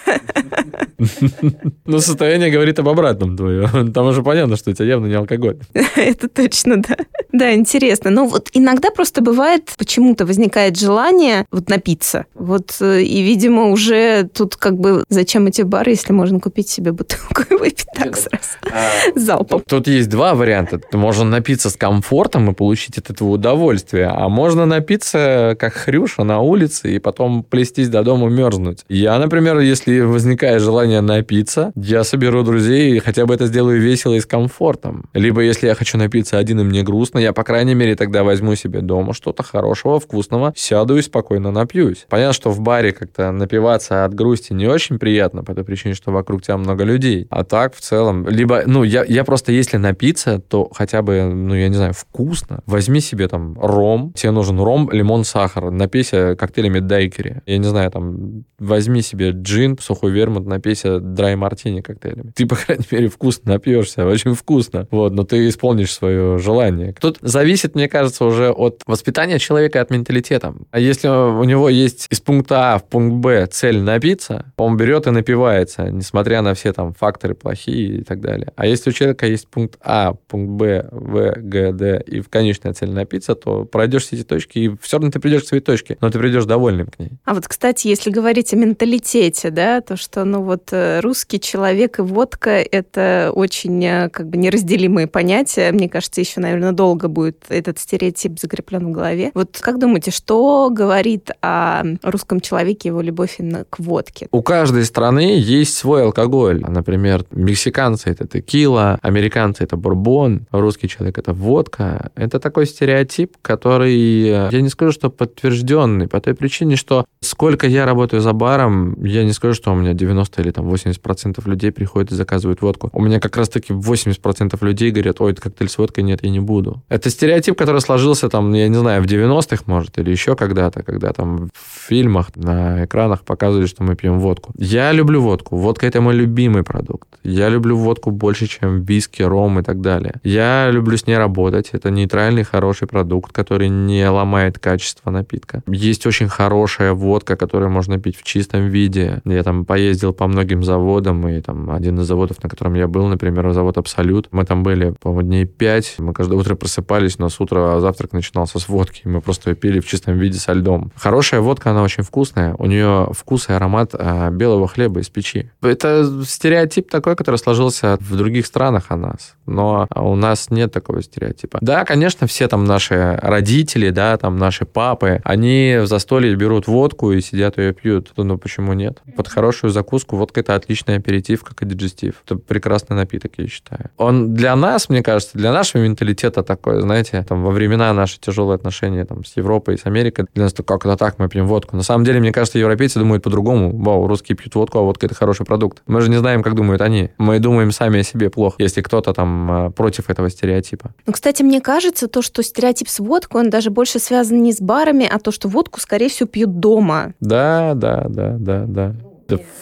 Ну, состояние говорит об обратном твое. Там уже понятно, что у тебя явно не алкоголь. Это точно, да. Да, интересно. Но вот иногда просто бывает, почему-то возникает желание вот напиться. Вот, э, и, видимо, уже тут как бы зачем эти бары, если можно купить себе бутылку и выпить так сразу а, (laughs) залпом. Тут есть два варианта. Можно напиться с комфортом и получить от этого удовольствие, а можно напиться как хрюша на улице и потом плестись до дома мерзнуть. Я, например, если возникает желание напиться, я соберу друзей и хотя бы это сделаю весело и с комфортом. Либо если я хочу напиться один и мне грустно, я, по крайней мере, тогда возьму себе дома что-то хорошего, вкусного, сяду и спокойно напьюсь. Понятно, что в баре как-то напиваться от грусти не очень приятно, по той причине, что вокруг тебя много людей. А так, в целом, либо, ну, я, я просто, если напиться, то хотя бы, ну, я не знаю, вкусно. Возьми себе там ром, тебе нужен ром, лимон, сахар, напейся коктейлями дайкери. Я не знаю, там, возьми себе джин, сухой вермут, напейся драй мартини коктейлями. Ты, по крайней мере, вкусно напьешься, очень вкусно. Вот, но ты исполнишь свое желание. Тут зависит, мне кажется, уже от воспитания человека, от менталитета. А если у него есть из пункта А в пункт Б цель напиться, он берет и напивается, несмотря на все там факторы плохие и так далее. А если у человека есть пункт А, пункт Б, В, Г, Д и в конечная цель напиться, то пройдешь все эти точки, и все равно ты придешь к своей точке, но ты придешь довольным к ней. А вот, кстати, если говорить о менталитете, да, то что, ну вот, э, русский человек и водка — это очень э, как бы неразделимые понятия. Мне кажется, еще, наверное, долго будет этот стереотип закреплен в голове. Вот как думаете, что говорит о русском человеке его любовь именно к водке? У каждой страны есть свой алкоголь. Например, мексиканцы — это текила, американцы — это бурбон, русский человек — это водка. Это такой стереотип, который, я не скажу, что подтвержденный, по той причине, что сколько я работаю за баром, я не скажу, что у меня 90 или там 80% людей приходят и заказывают водку. У меня как раз-таки 80% людей говорят, ой, это коктейль с водкой, нет, я не буду. Это стереотип, который сложился там, я не знаю, в 90-х, может, или еще когда-то, когда там в фильмах, на экранах показывали, что мы пьем водку. Я люблю водку. Водка — это мой любимый продукт. Я люблю водку больше, чем виски, ром и так далее. Я люблю с ней работать. Это нейтральный, хороший продукт, который не ломает качество напитка. Есть очень хорошая водка, которую можно пить в чистом виде. Я там поездил по многим заводам, и там один из заводов, на котором я был, например, завод «Абсолют». Мы там были, по-моему, дней пять. Мы каждое утро просыпались, но с утра завтрак начинался с водки. Мы просто ее пили в чистом виде со льдом. Хорошая водка, она очень вкусная. У нее вкус и аромат а, белого хлеба из печи. Это стереотип такой, который сложился в других странах о нас. Но у нас нет такого стереотипа. Да, конечно, все там наши родители, да, там наши папы, они в застолье берут водку и сидят ее пьют. Ну, почему нет? Под хорошую закуску водка это отличный аперитив, как и диджестив. Это прекрасный напиток, я считаю. Он для нас, мне кажется, для нашего менталитета такой, знаете, там во времена наши тяжелые отношения там с Европой и с Америкой, для нас как это так, мы пьем водку. На самом деле, мне кажется, европейцы думают по-другому. Вау, русские пьют водку, а водка это хороший продукт. Мы же не знаем, как думают они. Мы думаем сами о себе плохо, если кто-то там э, против этого стереотипа. Ну, кстати, мне кажется, то, что стереотип с водкой, он даже больше связан не с барами, а то, что водку, скорее всего, пьют дома. Да, да, да, да, да.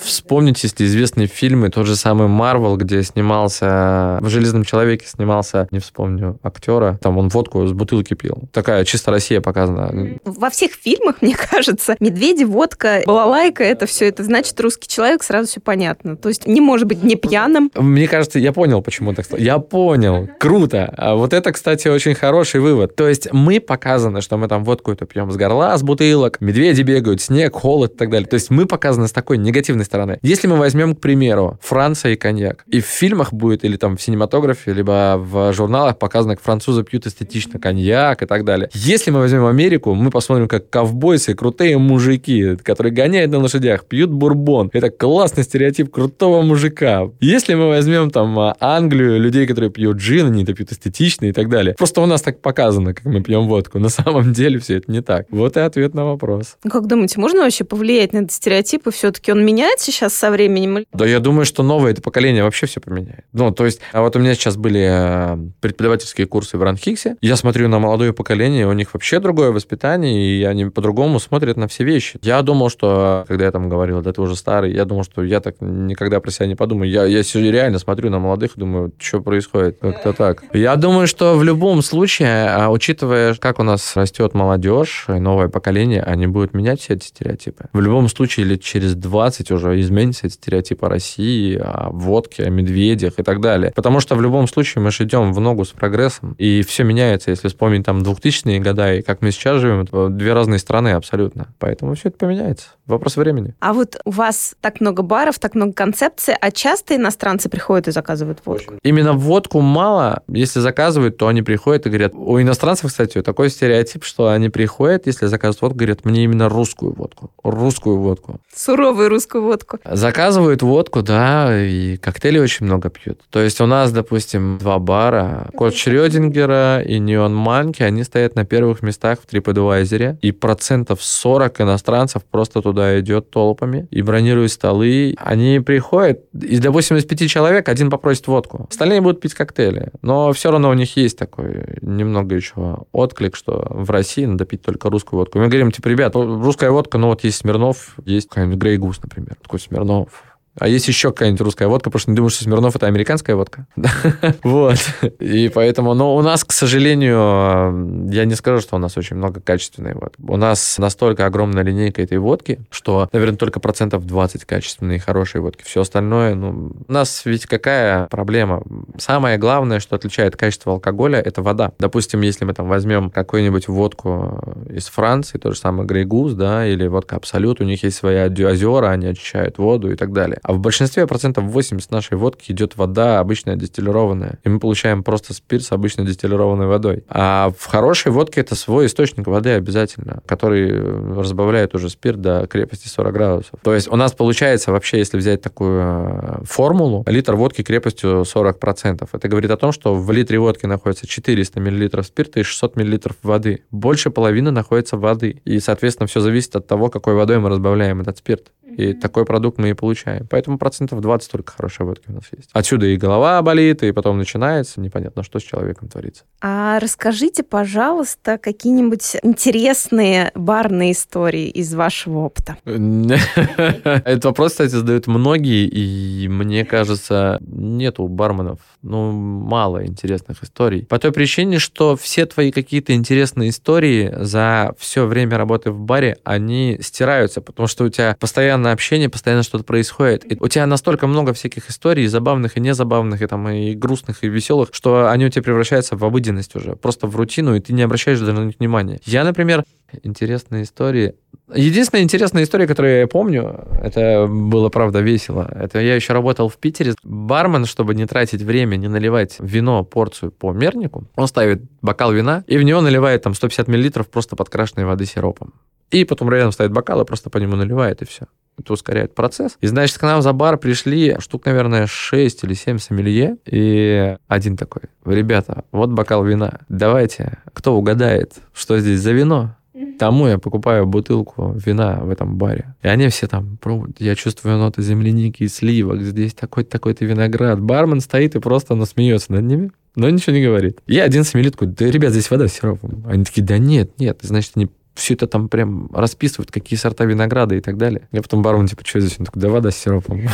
Вспомните, если известные фильмы, тот же самый Марвел, где снимался в «Железном человеке» снимался, не вспомню, актера, там он водку с бутылки пил. Такая чисто Россия показана. Во всех фильмах, (laughs) мне кажется, медведи, водка, балалайка, это все, это значит русский человек, сразу все понятно. То есть не может быть не пьяным. Мне кажется, я понял, почему так стало. Я понял. Круто. А вот это, кстати, очень хороший вывод. То есть мы показаны, что мы там водку эту пьем с горла, с бутылок, медведи бегают, снег, холод и так далее. То есть мы показаны с такой негативной стороны. Если мы возьмем, к примеру, Франция и коньяк, и в фильмах будет, или там в синематографе, либо в журналах показано, как французы пьют эстетично коньяк и так далее. Если мы возьмем Америку, мы посмотрим, как ковбойцы, крутые мужики, которые гоняют на лошадях, пьют бурбон. Это классный стереотип крутого мужика. Если мы возьмем там Англию, людей, которые пьют джин, они это пьют эстетично и так далее. Просто у нас так показано, как мы пьем водку. На самом деле все это не так. Вот и ответ на вопрос. Как думаете, можно вообще повлиять на этот стереотип, и все-таки он меняется сейчас со временем? Да я думаю, что новое это поколение вообще все поменяет. Ну, то есть, а вот у меня сейчас были э, преподавательские курсы в Ранхиксе. Я смотрю на молодое поколение, у них вообще другое воспитание, и они по-другому смотрят на все вещи. Я думал, что, когда я там говорил, да ты уже старый, я думал, что я так никогда про себя не подумаю. Я, я реально смотрю на молодых и думаю, что происходит, как-то так. Я думаю, что в любом случае, а, учитывая, как у нас растет молодежь, новое поколение, они будут менять все эти стереотипы. В любом случае, лет через 20 уже изменится эти стереотипы о России, о водке, о медведях и так далее. Потому что в любом случае мы же идем в ногу с прогрессом, и все меняется. Если вспомнить там 2000-е годы и как мы сейчас живем, это две разные страны абсолютно. Поэтому все это поменяется. Вопрос времени. А вот у вас так много баров, так много концепций, а часто иностранцы приходят и заказывают водку? Именно водку мало. Если заказывают, то они приходят и говорят... У иностранцев, кстати, такой стереотип, что они приходят, если заказывают водку, говорят, мне именно русскую водку. Русскую водку. Суровую русскую водку. Заказывают водку, да, и коктейли очень много пьют. То есть у нас, допустим, два бара. Кот Шрёдингера и Неон Манки, они стоят на первых местах в TripAdvisor. И процентов 40 иностранцев просто туда идет толпами и бронируют столы. Они приходят, и, допустим, из пяти человек один попросит водку. Остальные будут пить коктейли. Но все равно у них есть такой немного еще отклик, что в России надо пить только русскую водку. Мы говорим, типа, ребят, русская водка, ну вот есть Смирнов, есть какой-нибудь Грей Гус, например. Такой Смирнов, а есть еще какая-нибудь русская водка, потому что не думаю, что Смирнов это американская водка. (laughs) вот. И поэтому, но у нас, к сожалению, я не скажу, что у нас очень много качественной водки. У нас настолько огромная линейка этой водки, что, наверное, только процентов 20 качественные и хорошие водки. Все остальное, ну, у нас ведь какая проблема? Самое главное, что отличает качество алкоголя, это вода. Допустим, если мы там возьмем какую-нибудь водку из Франции, то же самое Грейгус, да, или водка Абсолют, у них есть свои озера, они очищают воду и так далее. А в большинстве процентов 80 нашей водки идет вода обычная дистиллированная. И мы получаем просто спирт с обычной дистиллированной водой. А в хорошей водке это свой источник воды обязательно, который разбавляет уже спирт до крепости 40 градусов. То есть у нас получается вообще, если взять такую э, формулу, литр водки крепостью 40%. Это говорит о том, что в литре водки находится 400 мл спирта и 600 мл воды. Больше половины находится воды. И, соответственно, все зависит от того, какой водой мы разбавляем этот спирт. И такой продукт мы и получаем. Поэтому процентов 20 только хорошей водки у нас есть. Отсюда и голова болит, и потом начинается непонятно, что с человеком творится. А расскажите, пожалуйста, какие-нибудь интересные барные истории из вашего опыта. (laughs) Этот вопрос, кстати, задают многие, и мне кажется, нету барменов, ну, мало интересных историй. По той причине, что все твои какие-то интересные истории за все время работы в баре, они стираются, потому что у тебя постоянно общение, постоянно что-то происходит. И у тебя настолько много всяких историй, забавных и незабавных, и там и грустных, и веселых, что они у тебя превращаются в обыденность уже, просто в рутину, и ты не обращаешь даже на них внимания. Я, например, интересные истории. Единственная интересная история, которую я помню, это было, правда, весело. Это я еще работал в Питере. Бармен, чтобы не тратить время, не наливать вино, порцию по мернику, он ставит бокал вина и в него наливает там 150 миллилитров просто подкрашенной воды сиропом. И потом рядом ставит бокал и просто по нему наливает, и все. Это ускоряет процесс. И, значит, к нам за бар пришли штук, наверное, 6 или 7 сомелье, и один такой, ребята, вот бокал вина, давайте, кто угадает, что здесь за вино, тому я покупаю бутылку вина в этом баре. И они все там пробуют. Я чувствую ноты земляники и сливок. Здесь такой-то, такой-то виноград. Бармен стоит и просто насмеется над ними но ничего не говорит. Я один сомелье такой, да, ребят, здесь вода с сиропом. Они такие, да нет, нет, значит, они все это там прям расписывают, какие сорта винограда и так далее. Я потом бармен, типа, что здесь? Он такой, да вода с сиропом. (laughs)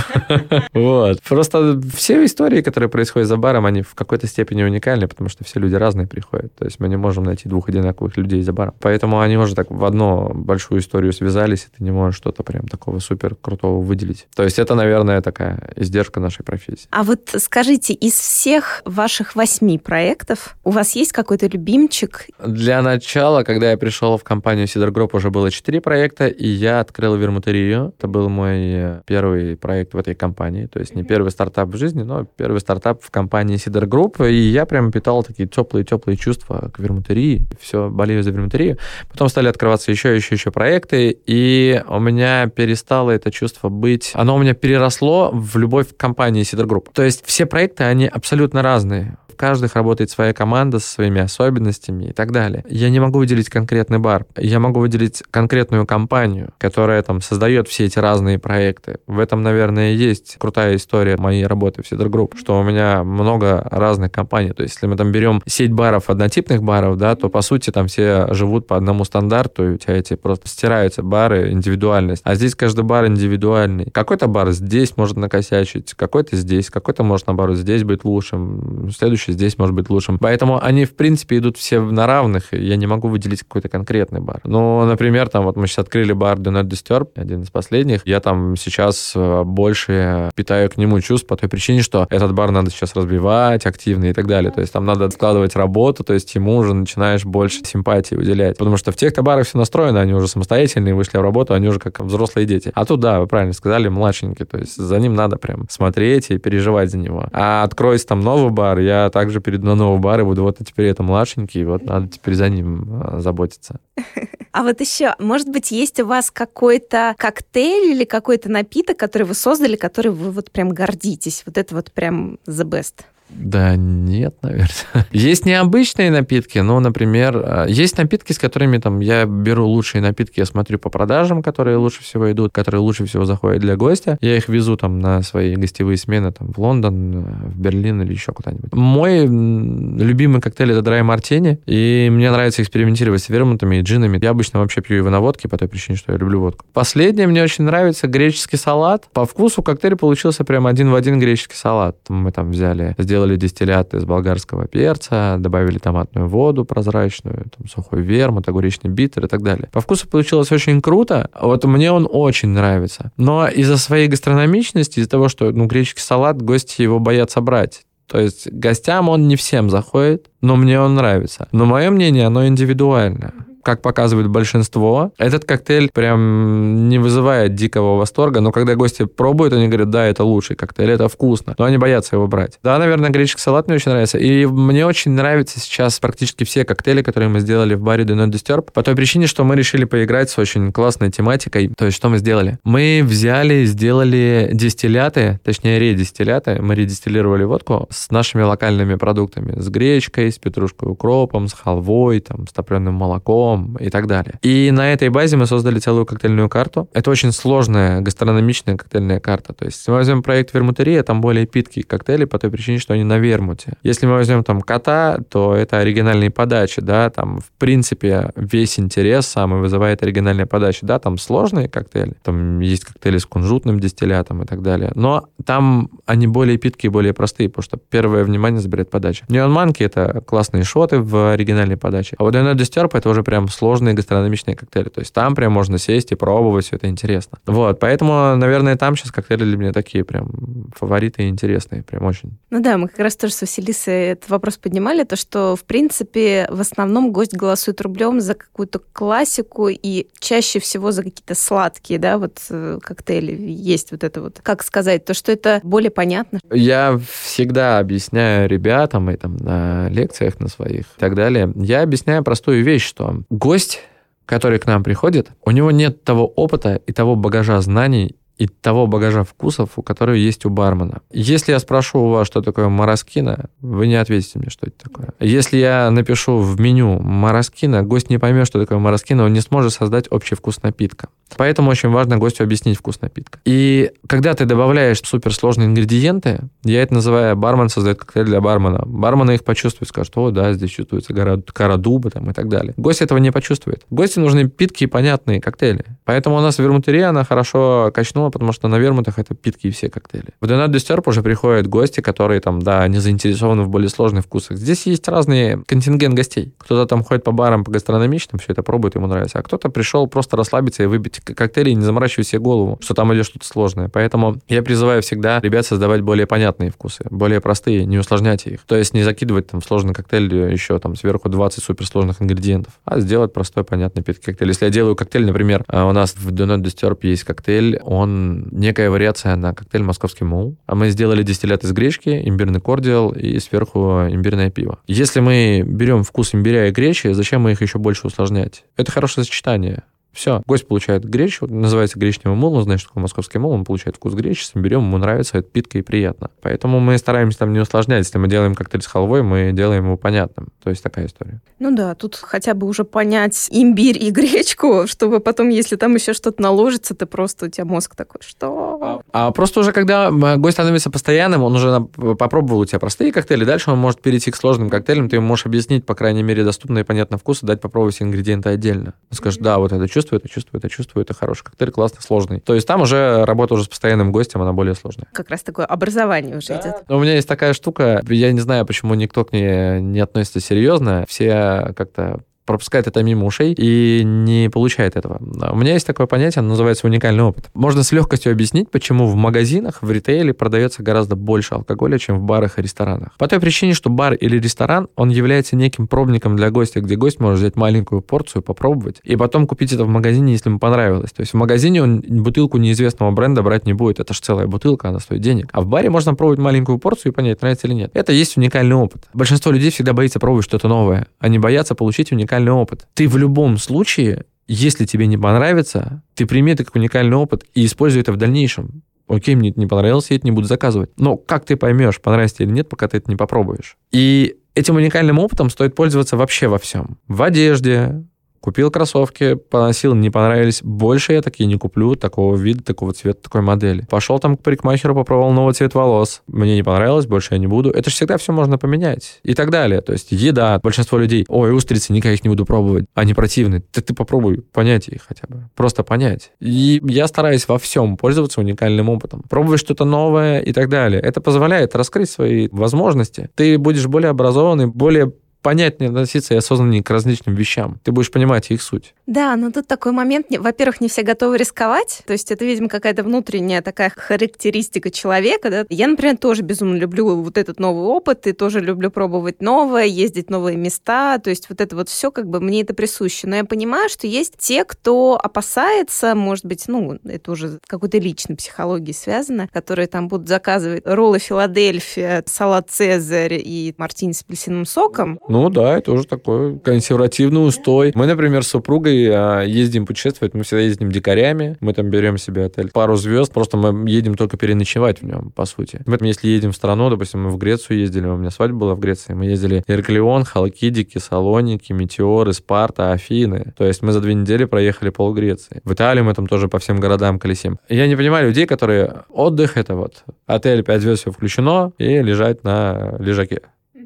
Вот. Просто все истории, которые происходят за баром, они в какой-то степени уникальны, потому что все люди разные приходят. То есть мы не можем найти двух одинаковых людей за баром. Поэтому они уже так в одну большую историю связались, и ты не можешь что-то прям такого супер крутого выделить. То есть это, наверное, такая издержка нашей профессии. А вот скажите, из всех ваших восьми проектов у вас есть какой-то любимчик? Для начала, когда я пришел в компанию Сидр Групп, уже было четыре проекта, и я открыл вермутерию. Это был мой э, первый проект в этой компании. То есть не первый стартап в жизни, но первый стартап в компании Сидр Групп. И я прям питал такие теплые-теплые чувства к вермутерии. Все, болею за вермутерию. Потом стали открываться еще, еще, еще проекты, и у меня перестало это чувство быть... Оно у меня переросло в любовь к компании Сидр Групп. То есть все проекты, они абсолютно разные каждых работает своя команда со своими особенностями и так далее. Я не могу выделить конкретный бар. Я могу выделить конкретную компанию, которая там создает все эти разные проекты. В этом, наверное, есть крутая история моей работы в Cedar Group, что у меня много разных компаний. То есть, если мы там берем сеть баров, однотипных баров, да, то, по сути, там все живут по одному стандарту, и у тебя эти просто стираются бары, индивидуальность. А здесь каждый бар индивидуальный. Какой-то бар здесь может накосячить, какой-то здесь, какой-то может, наоборот, здесь быть лучшим. Следующий лучше, здесь может быть лучшим. Поэтому они, в принципе, идут все на равных, и я не могу выделить какой-то конкретный бар. Ну, например, там вот мы сейчас открыли бар Do Not Disturb, один из последних. Я там сейчас э, больше питаю к нему чувств по той причине, что этот бар надо сейчас разбивать активно и так далее. То есть там надо складывать работу, то есть ему уже начинаешь больше симпатии уделять. Потому что в тех-то барах все настроено, они уже самостоятельные, вышли в работу, они уже как взрослые дети. А тут, да, вы правильно сказали, младшенький. То есть за ним надо прям смотреть и переживать за него. А откроется там новый бар, я также перейду на новый бар и буду, вот теперь это младшенький, и вот надо теперь за ним а, заботиться. (laughs) А вот еще, может быть, есть у вас какой-то коктейль или какой-то напиток, который вы создали, который вы вот прям гордитесь? Вот это вот прям the best. Да нет, наверное. (laughs) Есть необычные напитки, но, например, а, есть напитки, с которыми там я беру лучшие напитки, я смотрю по продажам, которые лучше всего идут, которые лучше всего заходят для гостя. Я их везу там на свои гостевые смены там в Лондон, э, в Берлин или еще куда-нибудь. Мой любимый коктейль это драй мартини, и мне нравится экспериментировать с вермутами и джинами. Я обычно вообще пью его на водке по той причине, что я люблю водку. Последнее мне очень нравится греческий салат. По вкусу коктейль получился прям один в один греческий салат. Мы там взяли, сделали сделали дистиллят из болгарского перца, добавили томатную воду прозрачную, там, сухой вермут, огуречный битер и так далее. По вкусу получилось очень круто. Вот мне он очень нравится. Но из-за своей гастрономичности, из-за того, что ну, греческий салат, гости его боятся брать. То есть гостям он не всем заходит, но мне он нравится. Но мое мнение, оно индивидуальное как показывает большинство, этот коктейль прям не вызывает дикого восторга, но когда гости пробуют, они говорят, да, это лучший коктейль, это вкусно, но они боятся его брать. Да, наверное, греческий салат мне очень нравится, и мне очень нравятся сейчас практически все коктейли, которые мы сделали в баре Do Not Disturb, по той причине, что мы решили поиграть с очень классной тематикой. То есть, что мы сделали? Мы взяли, сделали дистилляты, точнее, редистилляты, мы редистиллировали водку с нашими локальными продуктами, с гречкой, с петрушкой укропом, с халвой, там, с топленым молоком, вином и так далее. И на этой базе мы создали целую коктейльную карту. Это очень сложная гастрономичная коктейльная карта. То есть, если мы возьмем проект вермутерия, там более питкие коктейли по той причине, что они на вермуте. Если мы возьмем там кота, то это оригинальные подачи, да, там, в принципе, весь интерес самый вызывает оригинальная подача. Да, там сложные коктейли, там есть коктейли с кунжутным дистиллятом и так далее. Но там они более питкие, более простые, потому что первое внимание заберет подача. Неон Манки — это классные шоты в оригинальной подаче. А вот Dino Disturb — это уже прям прям сложные гастрономичные коктейли. То есть там прям можно сесть и пробовать, все это интересно. Вот, поэтому, наверное, там сейчас коктейли для меня такие прям фавориты и интересные, прям очень. Ну да, мы как раз тоже с Василисой этот вопрос поднимали, то, что, в принципе, в основном гость голосует рублем за какую-то классику и чаще всего за какие-то сладкие, да, вот э, коктейли. Есть вот это вот, как сказать, то, что это более понятно. Я всегда объясняю ребятам и там на лекциях на своих и так далее, я объясняю простую вещь, что гость, который к нам приходит, у него нет того опыта и того багажа знаний и того багажа вкусов, у которого есть у бармена. Если я спрошу у вас, что такое мороскина, вы не ответите мне, что это такое. Если я напишу в меню мороскина, гость не поймет, что такое мороскина, он не сможет создать общий вкус напитка. Поэтому очень важно гостю объяснить вкус напитка. И когда ты добавляешь суперсложные ингредиенты, я это называю, бармен создает коктейль для бармена. Бармен их почувствует, скажет, о, да, здесь чувствуется гора, кора дуба там, и так далее. Гость этого не почувствует. Гости нужны питкие, понятные коктейли. Поэтому у нас в вермутере она хорошо качнула, потому что на вермутах это питкие все коктейли. В Donut Disturb уже приходят гости, которые там, да, не заинтересованы в более сложных вкусах. Здесь есть разные контингент гостей. Кто-то там ходит по барам, по гастрономичным, все это пробует, ему нравится. А кто-то пришел просто расслабиться и выпить коктейли, не заморачивая себе голову, что там идет что-то сложное. Поэтому я призываю всегда ребят создавать более понятные вкусы, более простые, не усложнять их. То есть не закидывать там сложный коктейль еще там сверху 20 суперсложных ингредиентов, а сделать простой, понятный питкий коктейль. Если я делаю коктейль, например, а у нас в Do Not Disturb есть коктейль, он некая вариация на коктейль «Московский мул». А мы сделали дистиллят из гречки, имбирный кордиал и сверху имбирное пиво. Если мы берем вкус имбиря и гречи, зачем мы их еще больше усложнять? Это хорошее сочетание. Все. Гость получает гречу, называется гречневый мул, он знает, что такое московский мул, он получает вкус гречи, берем, ему нравится, это питка и приятно. Поэтому мы стараемся там не усложнять. Если мы делаем коктейль с халвой, мы делаем его понятным. То есть такая история. Ну да, тут хотя бы уже понять имбирь и гречку, чтобы потом, если там еще что-то наложится, ты просто, у тебя мозг такой, что? А просто уже, когда гость становится постоянным, он уже попробовал у тебя простые коктейли, дальше он может перейти к сложным коктейлям, ты ему можешь объяснить, по крайней мере, доступные и понятные вкусы, дать попробовать ингредиенты отдельно. Он скажет, да, вот это чувство чувствую, это чувствую, это чувствую, это хороший коктейль, классный, сложный. То есть там уже работа уже с постоянным гостем, она более сложная. Как раз такое образование уже да. идет. Но у меня есть такая штука, я не знаю, почему никто к ней не относится серьезно. Все как-то пропускает это мимо ушей и не получает этого. У меня есть такое понятие, оно называется уникальный опыт. Можно с легкостью объяснить, почему в магазинах, в ритейле продается гораздо больше алкоголя, чем в барах и ресторанах. По той причине, что бар или ресторан, он является неким пробником для гостя, где гость может взять маленькую порцию, попробовать, и потом купить это в магазине, если ему понравилось. То есть в магазине он бутылку неизвестного бренда брать не будет. Это же целая бутылка, она стоит денег. А в баре можно пробовать маленькую порцию и понять, нравится или нет. Это есть уникальный опыт. Большинство людей всегда боится пробовать что-то новое. Они боятся получить уникальный уникальный опыт. Ты в любом случае, если тебе не понравится, ты прими это как уникальный опыт и используй это в дальнейшем. Окей, мне это не понравилось, я это не буду заказывать. Но как ты поймешь, понравится тебе или нет, пока ты это не попробуешь? И этим уникальным опытом стоит пользоваться вообще во всем. В одежде, Купил кроссовки, поносил, не понравились. Больше я такие не куплю, такого вида, такого цвета, такой модели. Пошел там к парикмахеру, попробовал новый цвет волос. Мне не понравилось, больше я не буду. Это же всегда все можно поменять. И так далее. То есть еда. Большинство людей, ой, устрицы, никак их не буду пробовать. Они противны. Ты, ты попробуй понять их хотя бы. Просто понять. И я стараюсь во всем пользоваться уникальным опытом. Пробовать что-то новое и так далее. Это позволяет раскрыть свои возможности. Ты будешь более образованный, более понятнее относиться и осознаннее к различным вещам. Ты будешь понимать их суть. Да, но тут такой момент, во-первых, не все готовы рисковать, то есть это, видимо, какая-то внутренняя такая характеристика человека, да. Я, например, тоже безумно люблю вот этот новый опыт, и тоже люблю пробовать новое, ездить в новые места, то есть вот это вот все как бы мне это присуще. Но я понимаю, что есть те, кто опасается, может быть, ну, это уже какой-то личной психологией связано, которые там будут заказывать роллы Филадельфия, салат Цезарь и мартини с апельсиновым соком, ну да, это уже такой консервативный устой. Мы, например, с супругой а, ездим путешествовать, мы всегда ездим дикарями, мы там берем себе отель пару звезд, просто мы едем только переночевать в нем, по сути. Поэтому, если едем в страну, допустим, мы в Грецию ездили, у меня свадьба была в Греции, мы ездили Ирклеон, Халкидики, Салоники, Метеоры, Спарта, Афины. То есть мы за две недели проехали пол Греции. В Италии мы там тоже по всем городам колесим. Я не понимаю людей, которые отдых это вот отель 5 звезд все включено и лежать на лежаке.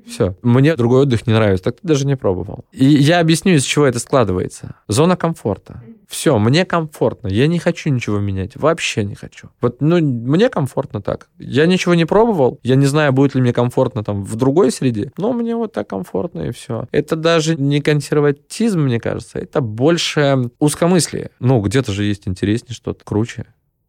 Все. Мне другой отдых не нравится. Так ты даже не пробовал. И я объясню, из чего это складывается. Зона комфорта. Все, мне комфортно. Я не хочу ничего менять. Вообще не хочу. Вот, ну, мне комфортно так. Я ничего не пробовал. Я не знаю, будет ли мне комфортно там в другой среде. Но мне вот так комфортно и все. Это даже не консерватизм, мне кажется. Это больше узкомыслие. Ну, где-то же есть интереснее что-то, круче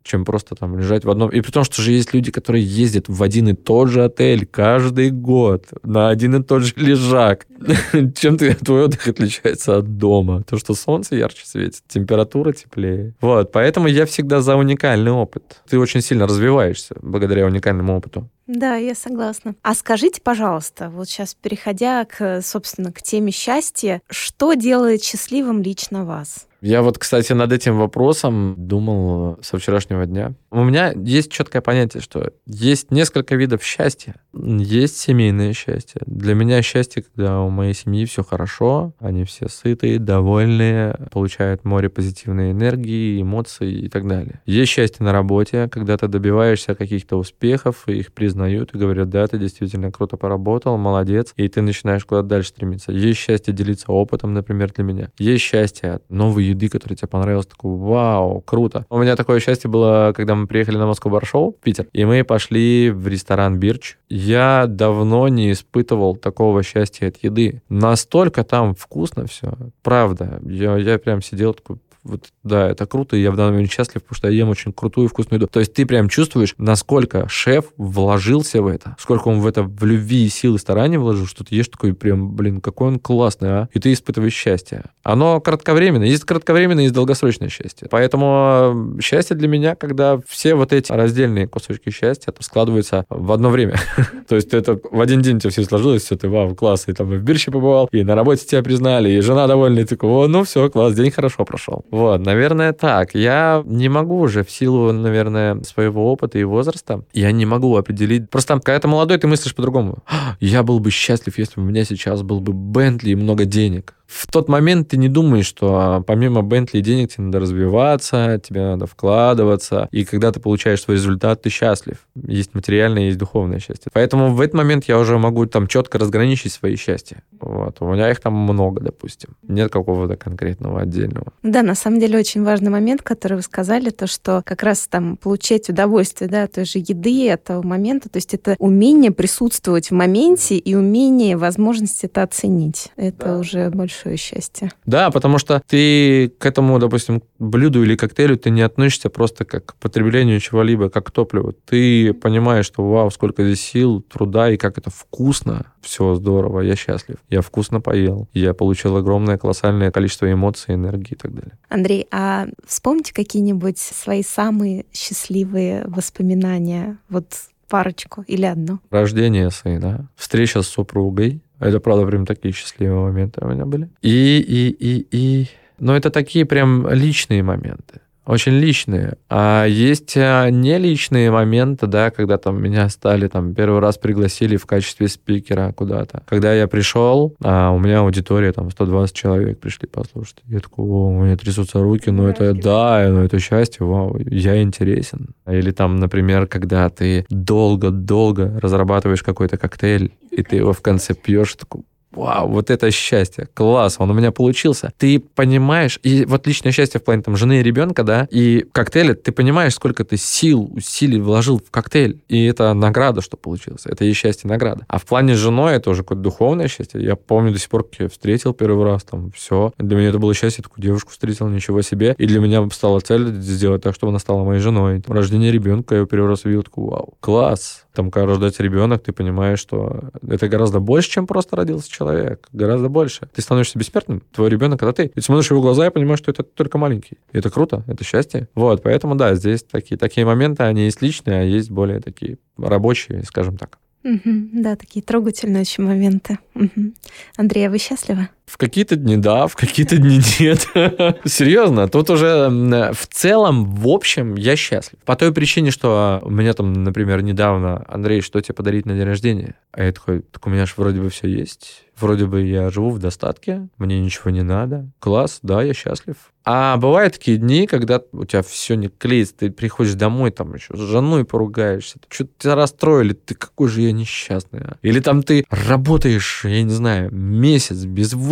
чем просто там лежать в одном. И при том, что же есть люди, которые ездят в один и тот же отель каждый год на один и тот же лежак. (laughs) Чем ты, твой отдых отличается от дома? То, что солнце ярче светит, температура теплее. Вот, поэтому я всегда за уникальный опыт. Ты очень сильно развиваешься благодаря уникальному опыту. Да, я согласна. А скажите, пожалуйста, вот сейчас переходя к, собственно, к теме счастья, что делает счастливым лично вас? Я вот, кстати, над этим вопросом думал со вчерашнего дня. У меня есть четкое понятие, что есть несколько видов счастья. Есть семейное счастье. Для меня счастье, когда у моей семьи все хорошо, они все сытые, довольные, получают море позитивной энергии, эмоций и так далее. Есть счастье на работе, когда ты добиваешься каких-то успехов, и их признают и говорят, да, ты действительно круто поработал, молодец, и ты начинаешь куда-то дальше стремиться. Есть счастье делиться опытом, например, для меня. Есть счастье от новой еды, которая тебе понравилась, такой, вау, круто. У меня такое счастье было, когда мы приехали на Москву Баршоу, Питер, и мы пошли в ресторан Бирч. Я давно не испытывал такого счастья от еды. Настолько там вкусно все, правда. Я, я прям сидел такой, вот, да, это круто, и я в данный момент счастлив, потому что я ем очень крутую вкусную еду. То есть ты прям чувствуешь, насколько шеф вложился в это, сколько он в это в любви и силы старания вложил, что ты ешь такой прям, блин, какой он классный, а? И ты испытываешь счастье. Оно кратковременное. Есть кратковременное, есть долгосрочное счастье. Поэтому э, счастье для меня, когда все вот эти раздельные кусочки счастья это складываются в одно время. (laughs) То есть это в один день у тебя все сложилось, все, ты, вау, класс, и там и в бирще побывал, и на работе тебя признали, и жена довольна, и такой, ну все, класс, день хорошо прошел. Вот, наверное, так. Я не могу уже в силу, наверное, своего опыта и возраста, я не могу определить. Просто когда ты молодой, ты мыслишь по-другому. Я был бы счастлив, если бы у меня сейчас был бы Бентли и много денег в тот момент ты не думаешь, что а, помимо Бентли денег тебе надо развиваться, тебе надо вкладываться, и когда ты получаешь свой результат, ты счастлив. Есть материальное, есть духовное счастье. Поэтому в этот момент я уже могу там четко разграничить свои счастья. Вот. У меня их там много, допустим. Нет какого-то конкретного отдельного. Да, на самом деле очень важный момент, который вы сказали, то, что как раз там получать удовольствие, да, той же еды, этого момента, то есть это умение присутствовать в моменте и умение, возможность это оценить. Это да. уже больше большое счастье. Да, потому что ты к этому, допустим, блюду или коктейлю ты не относишься просто как к потреблению чего-либо, как к топливу. Ты понимаешь, что вау, сколько здесь сил, труда и как это вкусно. Все здорово, я счастлив. Я вкусно поел. Я получил огромное, колоссальное количество эмоций, энергии и так далее. Андрей, а вспомните какие-нибудь свои самые счастливые воспоминания? Вот парочку или одну? Рождение сына, встреча с супругой, это, правда, прям такие счастливые моменты у меня были. И, и, и, и... Но это такие прям личные моменты очень личные. А есть а, не личные моменты, да, когда там меня стали там первый раз пригласили в качестве спикера куда-то. Когда я пришел, а у меня аудитория там 120 человек пришли послушать. Я такой, о, у меня трясутся руки, ну это да, ну это счастье, вау, я интересен. Или там, например, когда ты долго-долго разрабатываешь какой-то коктейль, и ты его в конце пьешь, такой, вау, вот это счастье, класс, он у меня получился. Ты понимаешь, и вот личное счастье в плане там жены и ребенка, да, и коктейля, ты понимаешь, сколько ты сил, усилий вложил в коктейль, и это награда, что получилось. Это и счастье, награда. А в плане с женой это уже какое-то духовное счастье. Я помню до сих пор, как я встретил первый раз, там, все. Для меня это было счастье, такую девушку встретил, ничего себе. И для меня стала цель сделать так, чтобы она стала моей женой. Рождение ребенка, я первый раз увидел, такой, вау, класс. Там, когда рождается ребенок, ты понимаешь, что это гораздо больше, чем просто родился человек. Гораздо больше. Ты становишься бессмертным. Твой ребенок, когда ты. Ты смотришь его глаза и понимаешь, что это только маленький. И это круто, это счастье. Вот, поэтому, да, здесь такие, такие моменты, они есть личные, а есть более такие рабочие, скажем так. Угу, да, такие трогательные очень моменты. Угу. Андрей, а вы счастливы? В какие-то дни да, в какие-то дни нет. (laughs) Серьезно, тут уже в целом, в общем, я счастлив. По той причине, что у меня там, например, недавно, Андрей, что тебе подарить на день рождения? А я такой, так у меня же вроде бы все есть. Вроде бы я живу в достатке, мне ничего не надо. Класс, да, я счастлив. А бывают такие дни, когда у тебя все не клеится, ты приходишь домой, там еще с женой поругаешься, что-то тебя расстроили, ты какой же я несчастный. А? Или там ты работаешь, я не знаю, месяц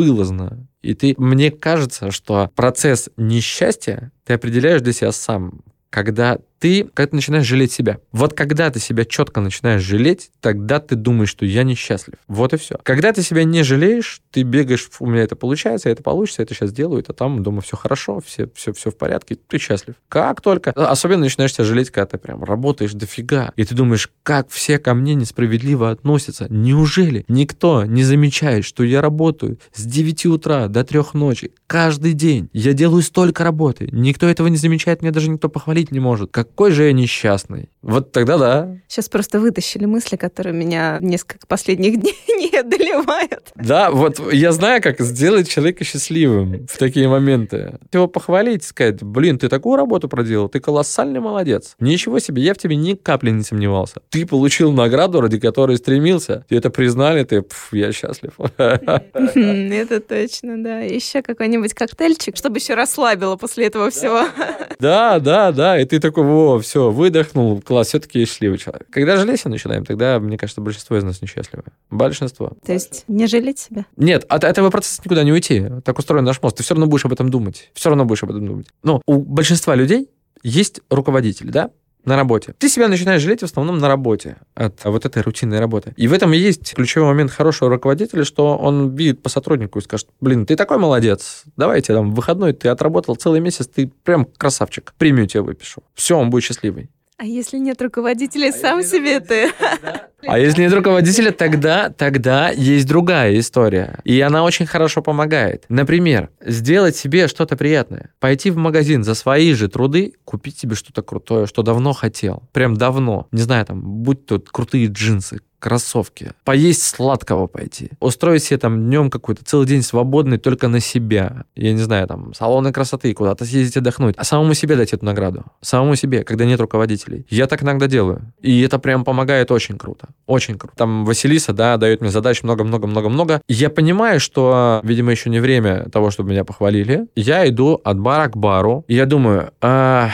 безвылазно, и ты, мне кажется, что процесс несчастья ты определяешь для себя сам когда ты, ты начинаешь жалеть себя. Вот когда ты себя четко начинаешь жалеть, тогда ты думаешь, что я несчастлив. Вот и все. Когда ты себя не жалеешь, ты бегаешь, у меня это получается, это получится, это сейчас делаю, а там, думаю, все хорошо, все, все, все в порядке, ты счастлив. Как только. Особенно начинаешь себя жалеть, когда ты прям работаешь дофига, и ты думаешь, как все ко мне несправедливо относятся. Неужели никто не замечает, что я работаю с 9 утра до 3 ночи каждый день? Я делаю столько работы. Никто этого не замечает, мне даже никто похвалить не может. Как какой же я несчастный. Вот тогда да. Сейчас просто вытащили мысли, которые меня несколько последних (laughs) дней не одолевают. Да, вот я знаю, как сделать человека счастливым в такие моменты. Его похвалить, сказать, блин, ты такую работу проделал, ты колоссальный молодец. Ничего себе, я в тебе ни капли не сомневался. Ты получил награду, ради которой стремился. И это признали, ты, пф, я счастлив. Это точно, да. Еще какой-нибудь коктейльчик, чтобы еще расслабило после этого всего. Да, да, да. И ты такой, во, все, выдохнул, класс, все-таки счастливый человек. Когда жалеть начинаем, тогда, мне кажется, большинство из нас несчастливы. Большинство. То есть не жалеть себя? Нет, от этого процесса никуда не уйти. Так устроен наш мозг. Ты все равно будешь об этом думать. Все равно будешь об этом думать. Но у большинства людей есть руководитель, да? На работе. Ты себя начинаешь жалеть в основном на работе от вот этой рутинной работы. И в этом есть ключевой момент хорошего руководителя, что он видит по сотруднику и скажет, блин, ты такой молодец, давайте там в выходной ты отработал целый месяц, ты прям красавчик, премию тебе выпишу. Все, он будет счастливый. А если нет руководителя, а сам себе ты. А если нет руководителя, тогда, тогда есть другая история. И она очень хорошо помогает. Например, сделать себе что-то приятное. Пойти в магазин за свои же труды, купить себе что-то крутое, что давно хотел. Прям давно. Не знаю, там, будь то крутые джинсы, кроссовки, поесть сладкого пойти, устроить себе там днем какой-то целый день свободный только на себя, я не знаю, там, салоны красоты, куда-то съездить отдохнуть, а самому себе дать эту награду, самому себе, когда нет руководителей. Я так иногда делаю, и это прям помогает очень круто, очень круто. Там Василиса, да, дает мне задач много-много-много-много. Я понимаю, что, видимо, еще не время того, чтобы меня похвалили. Я иду от бара к бару, и я думаю, а,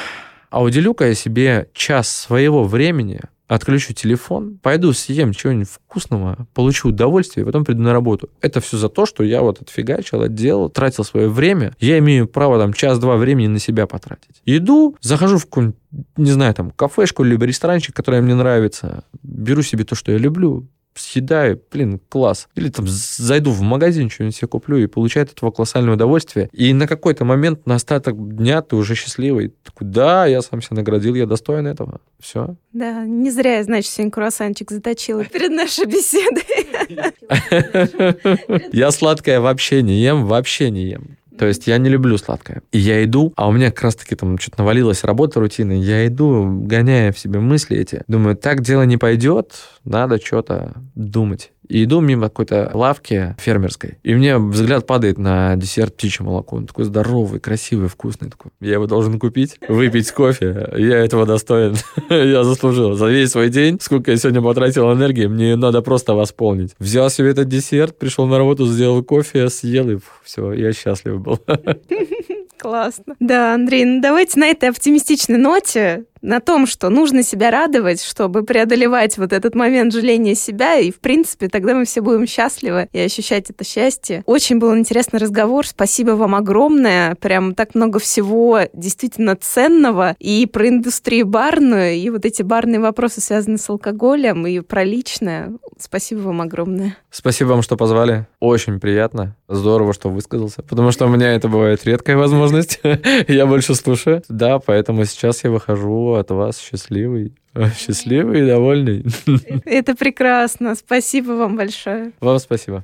а уделю-ка я себе час своего времени отключу телефон, пойду съем чего-нибудь вкусного, получу удовольствие, и потом приду на работу. Это все за то, что я вот отфигачил, отделал, тратил свое время. Я имею право там час-два времени на себя потратить. Иду, захожу в какую-нибудь, не знаю, там, кафешку, либо ресторанчик, который мне нравится, беру себе то, что я люблю, съедаю, блин, класс. Или там зайду в магазин, что-нибудь себе куплю и получаю от этого колоссальное удовольствие. И на какой-то момент, на остаток дня ты уже счастливый. Такой, да, я сам себя наградил, я достоин этого. Все. Да, не зря я, значит, сегодня круассанчик заточила перед нашей беседой. (laughs) Я сладкое вообще не ем, вообще не ем. То есть я не люблю сладкое. И я иду, а у меня как раз-таки там что-то навалилась работа рутинная, я иду, гоняя в себе мысли эти. Думаю, так дело не пойдет, надо что-то думать. И иду мимо какой-то лавки фермерской, и мне взгляд падает на десерт птичье молоко. Он такой здоровый, красивый, вкусный. Такой. Я его должен купить, выпить кофе. Я этого достоин. (laughs) я заслужил. За весь свой день, сколько я сегодня потратил энергии, мне надо просто восполнить. Взял себе этот десерт, пришел на работу, сделал кофе, съел, и все, я счастлив был. (laughs) Классно. Да, Андрей, ну давайте на этой оптимистичной ноте на том, что нужно себя радовать, чтобы преодолевать вот этот момент жаления себя, и, в принципе, тогда мы все будем счастливы и ощущать это счастье. Очень был интересный разговор, спасибо вам огромное, прям так много всего действительно ценного и про индустрию барную, и вот эти барные вопросы связаны с алкоголем, и про личное. Спасибо вам огромное. Спасибо вам, что позвали. Очень приятно. Здорово, что высказался, потому что у меня это бывает редкая возможность. (laughs) я больше слушаю. Да, поэтому сейчас я выхожу от вас счастливый. Счастливый и довольный. Это прекрасно. Спасибо вам большое. Вам спасибо.